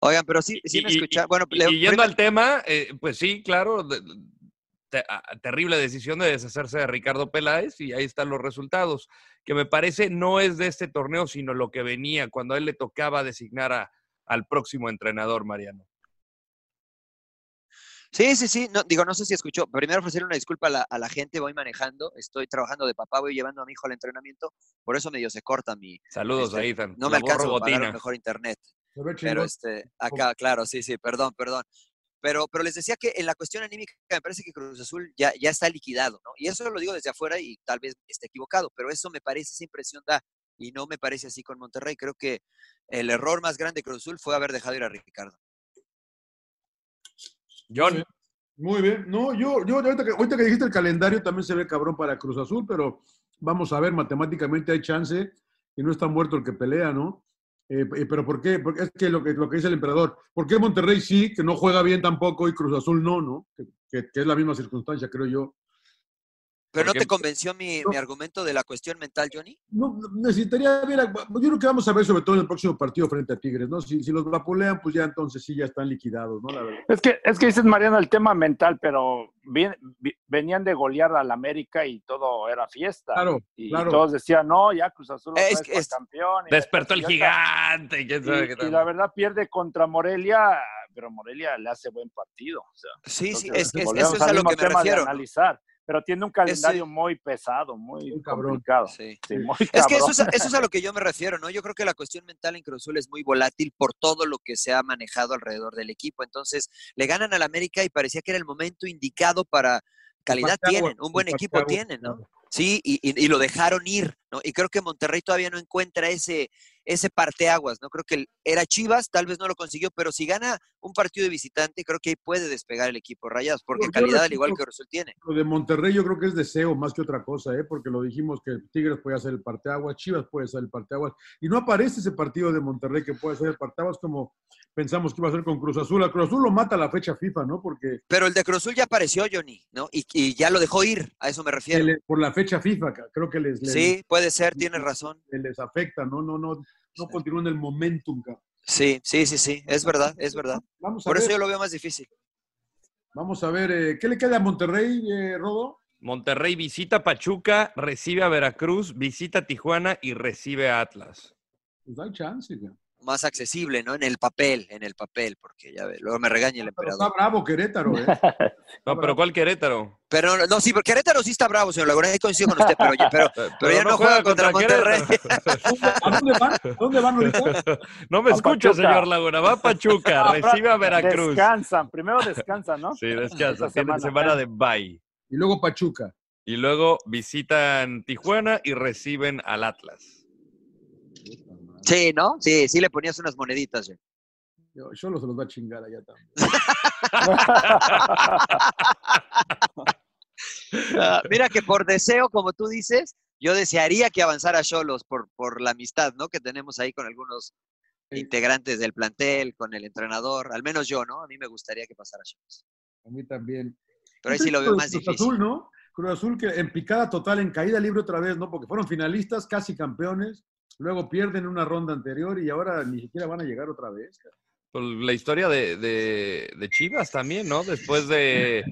Oigan, pero sí, sí me y- escuchan. Bueno, Y, le- y yendo al tema, eh, pues sí, claro, de- te- a- terrible decisión de deshacerse de Ricardo Peláez y ahí están los resultados, que me parece no es de este torneo, sino lo que venía cuando a él le tocaba designar a- al próximo entrenador, Mariano. Sí, sí, sí. No, digo, no sé si escuchó. Primero ofrecer una disculpa a la, a la gente. Voy manejando, estoy trabajando de papá, voy llevando a mi hijo al entrenamiento. Por eso medio se corta mi. Saludos este, a Ethan. No me la alcanzo a pagar mejor internet. Pero este, acá, claro, sí, sí, perdón, perdón. Pero, pero les decía que en la cuestión anímica me parece que Cruz Azul ya, ya está liquidado, ¿no? Y eso lo digo desde afuera y tal vez esté equivocado, pero eso me parece, esa impresión da. Y no me parece así con Monterrey. Creo que el error más grande de Cruz Azul fue haber dejado ir a Ricardo. John, Muy bien. No, yo, yo ahorita, que, ahorita que dijiste el calendario también se ve cabrón para Cruz Azul, pero vamos a ver, matemáticamente hay chance y no está muerto el que pelea, ¿no? Eh, eh, pero ¿por qué? Porque es que lo, que lo que dice el emperador, ¿por qué Monterrey sí, que no juega bien tampoco y Cruz Azul no, ¿no? Que, es la misma circunstancia, creo yo. ¿Pero no te convenció mi, No. mi argumento de la cuestión mental, Johnny? No, necesitaría ver, a- yo creo que vamos a ver sobre todo en el próximo partido frente a Tigres, ¿no? Si, si los vapulean, pues ya entonces sí ya están liquidados, ¿no? La verdad. es que es que dices Mariano el tema mental, pero bien- venían de golear al América y todo era fiesta. Claro, y claro. todos decían, no, ya Cruz Azul Es que es- campeón. y despertó el gigante. y quién sabe qué Y, tal. y la verdad pierde contra Morelia, pero Morelia le hace buen partido. o sea, Sí, sí, es, es- eso es a lo que me refiero. analizar, pero tiene un calendario muy pesado, muy, Muy cabrón. complicado. Sí. Sí, muy Es que eso es, eso es a lo que yo me refiero, ¿no? Yo creo que la cuestión mental en Cruz Azul es muy volátil por todo lo que se ha manejado alrededor del equipo. Entonces, le ganan al América y parecía que era el momento indicado para calidad tienen, un buen equipo tienen, ¿no? Sí, y, y- y lo dejaron ir, ¿no? Y creo que Monterrey todavía no encuentra ese, ese parteaguas, ¿no? Creo que era Chivas, tal vez no lo consiguió, pero si gana un partido de visitante, creo que ahí puede despegar el equipo Rayados, porque calidad al igual que Azul tiene. Lo de Monterrey yo creo que es deseo más que otra cosa, ¿eh? porque lo dijimos que Tigres puede hacer el parteaguas, Chivas puede hacer el parteaguas, y no aparece ese partido de Monterrey que puede hacer el parteaguas como pensamos que iba a ser con Cruz Azul. A Cruz Azul lo mata la fecha FIFA, ¿no? Porque Pero el de Cruz Azul ya apareció, Johnny, ¿no? Y, y ya lo dejó ir, a eso me refiero. le- por la fecha FIFA creo que les, les, Sí, puede ser, tienes razón. les afecta, ¿no? No, no, no continúan el momentum. ca- Sí, sí, sí, sí, es verdad, es verdad. Vamos a Por ver, eso yo lo veo más difícil. vamos a ver, eh, ¿qué le queda a Monterrey, eh, Rodo? Monterrey visita Pachuca, recibe a Veracruz, visita Tijuana y recibe a Atlas. Pues hay chance, ca. más accesible, ¿no? En el papel, en el papel, porque ya ve, luego me regaña el Pero emperador. está bravo Querétaro, ¿eh? No, pero ¿cuál Querétaro? Pero no, no, sí, porque Querétaro sí está bravo, señor Laguna, ahí coincido con usted, pero, ya- pero, pero ya no juega contra Monterrey. ¿A dónde van? ¿Dónde van ahorita? No me escucha, señor Laguna. Va a Pachuca, Ah, recibe a Veracruz. Descansan, primero descansan, ¿no? Sí, descansa. Esta Tienen semana de bye. Y luego Pachuca. Y luego visitan Tijuana y reciben al Atlas. Sí, ¿no? Sí, sí le ponías unas moneditas. ya. Yo, yo los, los va a chingar allá también. Ah, mira que por deseo, como tú dices, yo desearía que avanzara Cholos por, por la amistad, ¿no? Que tenemos ahí con algunos integrantes del plantel, con el entrenador, al menos yo, ¿no? A mí me gustaría que pasara Cholos. A mí también. Pero ahí sí lo veo más Cruz difícil. Azul, ¿no? Cruz Azul que en picada total, en caída libre otra vez, ¿no? Porque fueron finalistas, casi campeones, luego pierden una ronda anterior y ahora ni siquiera van a llegar otra vez. Pues la historia de, de- Chivas también, ¿no? Después de,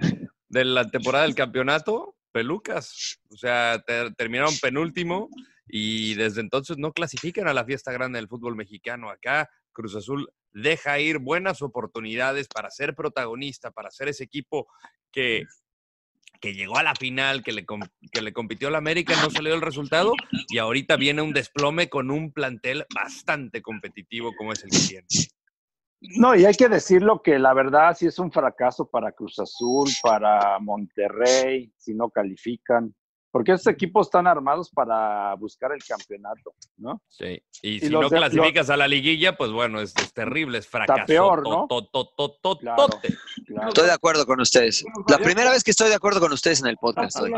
de la temporada del campeonato, pelucas. O sea, ter- terminaron penúltimo y desde entonces no clasifican a la fiesta grande del fútbol mexicano. Acá Cruz Azul deja ir buenas oportunidades para ser protagonista, para ser ese equipo que, que llegó a la final, que le, que le compitió la América, no salió el resultado y ahorita viene un desplome con un plantel bastante competitivo como es el que tiene. No, y hay que decirlo que la verdad sí es un fracaso para Cruz Azul, para Monterrey, si no califican, porque estos equipos están armados para buscar el campeonato, ¿no? Sí. Y, Y si los no de- clasificas a la liguilla, pues bueno, es, es terrible, es fracaso. peor, ¿no? tototototote. Claro, claro. Estoy de acuerdo con ustedes. La primera vez que estoy de acuerdo con ustedes en el podcast. hoy.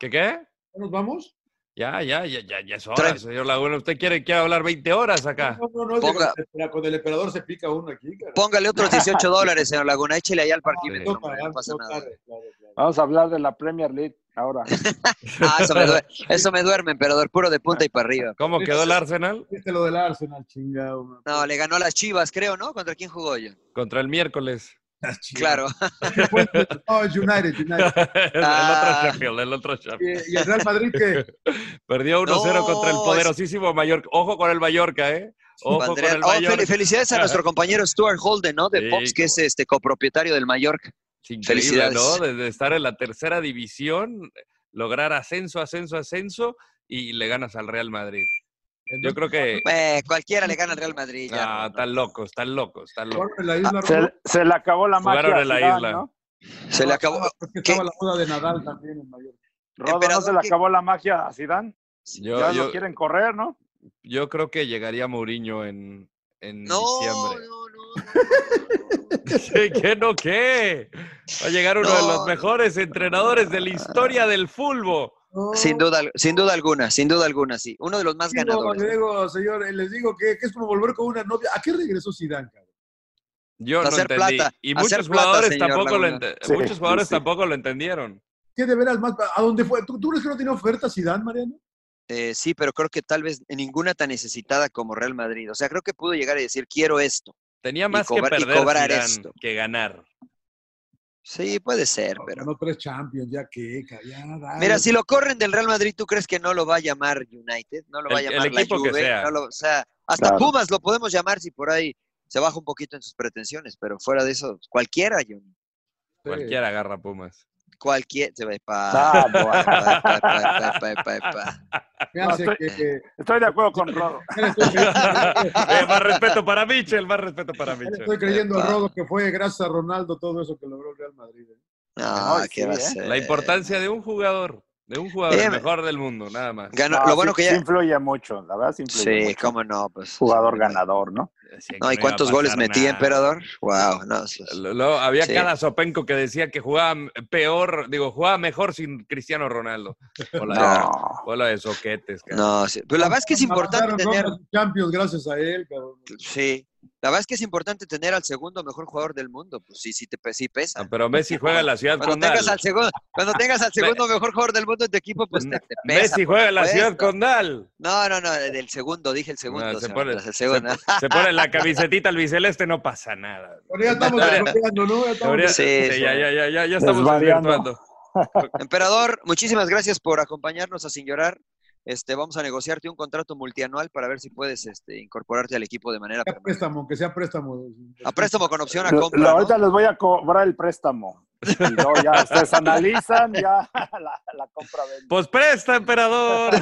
¿Qué qué? ¿Ya nos vamos? Ya, ya, ya, ya, ya es hora, Trae- señor Laguna. Usted quiere, quiere hablar 20 horas acá. No, no, no, es de Ponga- que con- el emperador se pica uno aquí, cara. Póngale otros 18 dólares, señor Laguna. Échele allá al parquímetro. No, pasa no, nada. claro, claro, claro. Vamos a hablar de la Premier League ahora. Ah, eso me duerme, eso me duerme, emperador. Puro de punta y para arriba. ¿Cómo quedó el Arsenal? Viste lo del Arsenal, chingado. man. No, le ganó a las Chivas, creo, ¿no? ¿Contra quién jugó yo? Contra el miércoles. Claro. No, es United, United. el Ah. otro Sheffield, el otro Sheffield. Y, el Real Madrid que Perdió 1-0 No, contra el es- poderosísimo Mallorca. Ojo con el Mallorca, ¿eh? Ojo Andrea- con el oh, Mallorca. fel- felicidades a nuestro compañero Stuart Holden, ¿no? De Sí, Fox, que es este copropietario del Mallorca. Es increíble, Felicidades. ¿no? Desde estar en la tercera división, lograr ascenso, ascenso, ascenso y le ganas al Real Madrid. Yo creo que Eh, cualquiera le gana al Real Madrid. ya, ah, no, no. están locos, están locos, están locos. jugaron en la isla Se, le acabó la magia. Jugaron a en la Zidane, isla. ¿no? Se le acabó. porque ¿Qué? estaba la boda de Nadal también en Mallorca. Rodo, ¿no se le acabó la magia a Zidane? Yo, ya yo- lo quieren correr, ¿no? yo creo que llegaría Mourinho en, en No, diciembre. no, no. ¿Qué, qué no qué? Va a llegar uno de los mejores entrenadores de la historia del fútbol. Sin duda, sin duda alguna, sin duda alguna, sí. Uno de los más ganadores. le digo, señor, les digo que, que es como volver con una novia. ¿A qué regresó Zidane, cabrón? Yo no Hacer entendí. plata, y muchos jugadores tampoco lo Sí, muchos jugadores sí. tampoco lo entendieron. ¿Qué de veras más? ¿A dónde fue? ¿Tú, tú crees que no tiene oferta Zidane, Mariano? Eh, sí, pero creo que tal vez ninguna tan necesitada como Real Madrid. O sea, creo que pudo llegar y decir, quiero esto. Tenía más cobrar- que y perder cobrar Zidane esto. que ganar. Sí, puede ser, pero... Ganó tres Champions, ya que. Mira, si lo corren del Real Madrid, ¿tú crees que no lo va a llamar United? ¿No lo va El- a el llamar la equipo que Juve? sea. No lo- o sea, hasta Claro. Pumas lo podemos llamar si por ahí se baja un poquito en sus pretensiones, pero fuera de eso, cualquiera. Sí. Cualquiera agarra Pumas. Cualquier... Estoy- que- Estoy de acuerdo con Rodo. Eh, más respeto para Michel, más respeto para Michel. estoy creyendo Epa. Rodo que fue gracias a Ronaldo todo eso que logró el Real Madrid. ¿eh? No, ¿qué sí, va a ¿eh? ser? La importancia de un jugador, de un jugador, Eh, mejor del mundo, nada más. Ganó- No, lo bueno sí- que sí ya... influye mucho, la verdad sí influye Sí, mucho. cómo no, pues. Jugador ganador, ¿no? No, ¿y cuántos goles metía, nada. emperador? Wow, no. eso es- Lo- lo- había Sí. cada sopenco que decía que jugaba peor, digo, jugaba mejor sin Cristiano Ronaldo. Hola, No. hola de soquetes, cara. No, sí. Pero la verdad es que es importante tener... Champions gracias a él, cabrón. Sí. La verdad es que es importante tener al segundo mejor jugador del mundo. Pues sí, sí, te, sí pesa. Ah, pero Messi juega en la ciudad Cuando condal. tengas, al segundo, cuando tengas al segundo mejor jugador del mundo en tu equipo, pues te, te pesa. Messi juega en la ciudad condal. No, no, no, del segundo, dije el segundo. Ah, se, pone, el segundo. se- se pone la camisetita albiceleste, no pasa nada. Pero ya estamos desbloqueando, ¿no? Ya estamos Sí, sí, sí. ya, ya, ya, ya, ya estamos. Emperador, muchísimas gracias por acompañarnos a Sin Llorar. Este, vamos a negociarte un contrato multianual para ver si puedes este, incorporarte al equipo de manera permanente. préstamo, que sea préstamo. A préstamo con opción a Lo- compra. lo- ¿no? ahorita les voy a cobrar el préstamo. Y luego ya ustedes analizan ya la, la compra venta. Pues presta, emperador.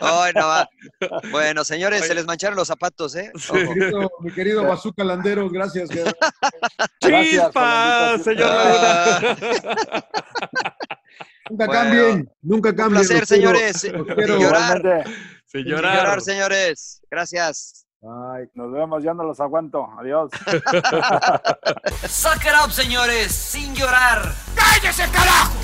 Ay, no va. Bueno, señores, se les mancharon los zapatos, ¿eh? Mi querido, mi querido Bazooka Landeros, gracias. Gracias, Chispas, Fernandito. señor Laguna. Nunca Bueno, cambien, nunca un cambien. placer, los quiero, señores. Sin quiero. llorar, Sin llorar. llorar, señores. Gracias. Ay, nos vemos, ya no los aguanto. Adiós. Suck it up, señores, sin llorar. ¡Cállese, carajo!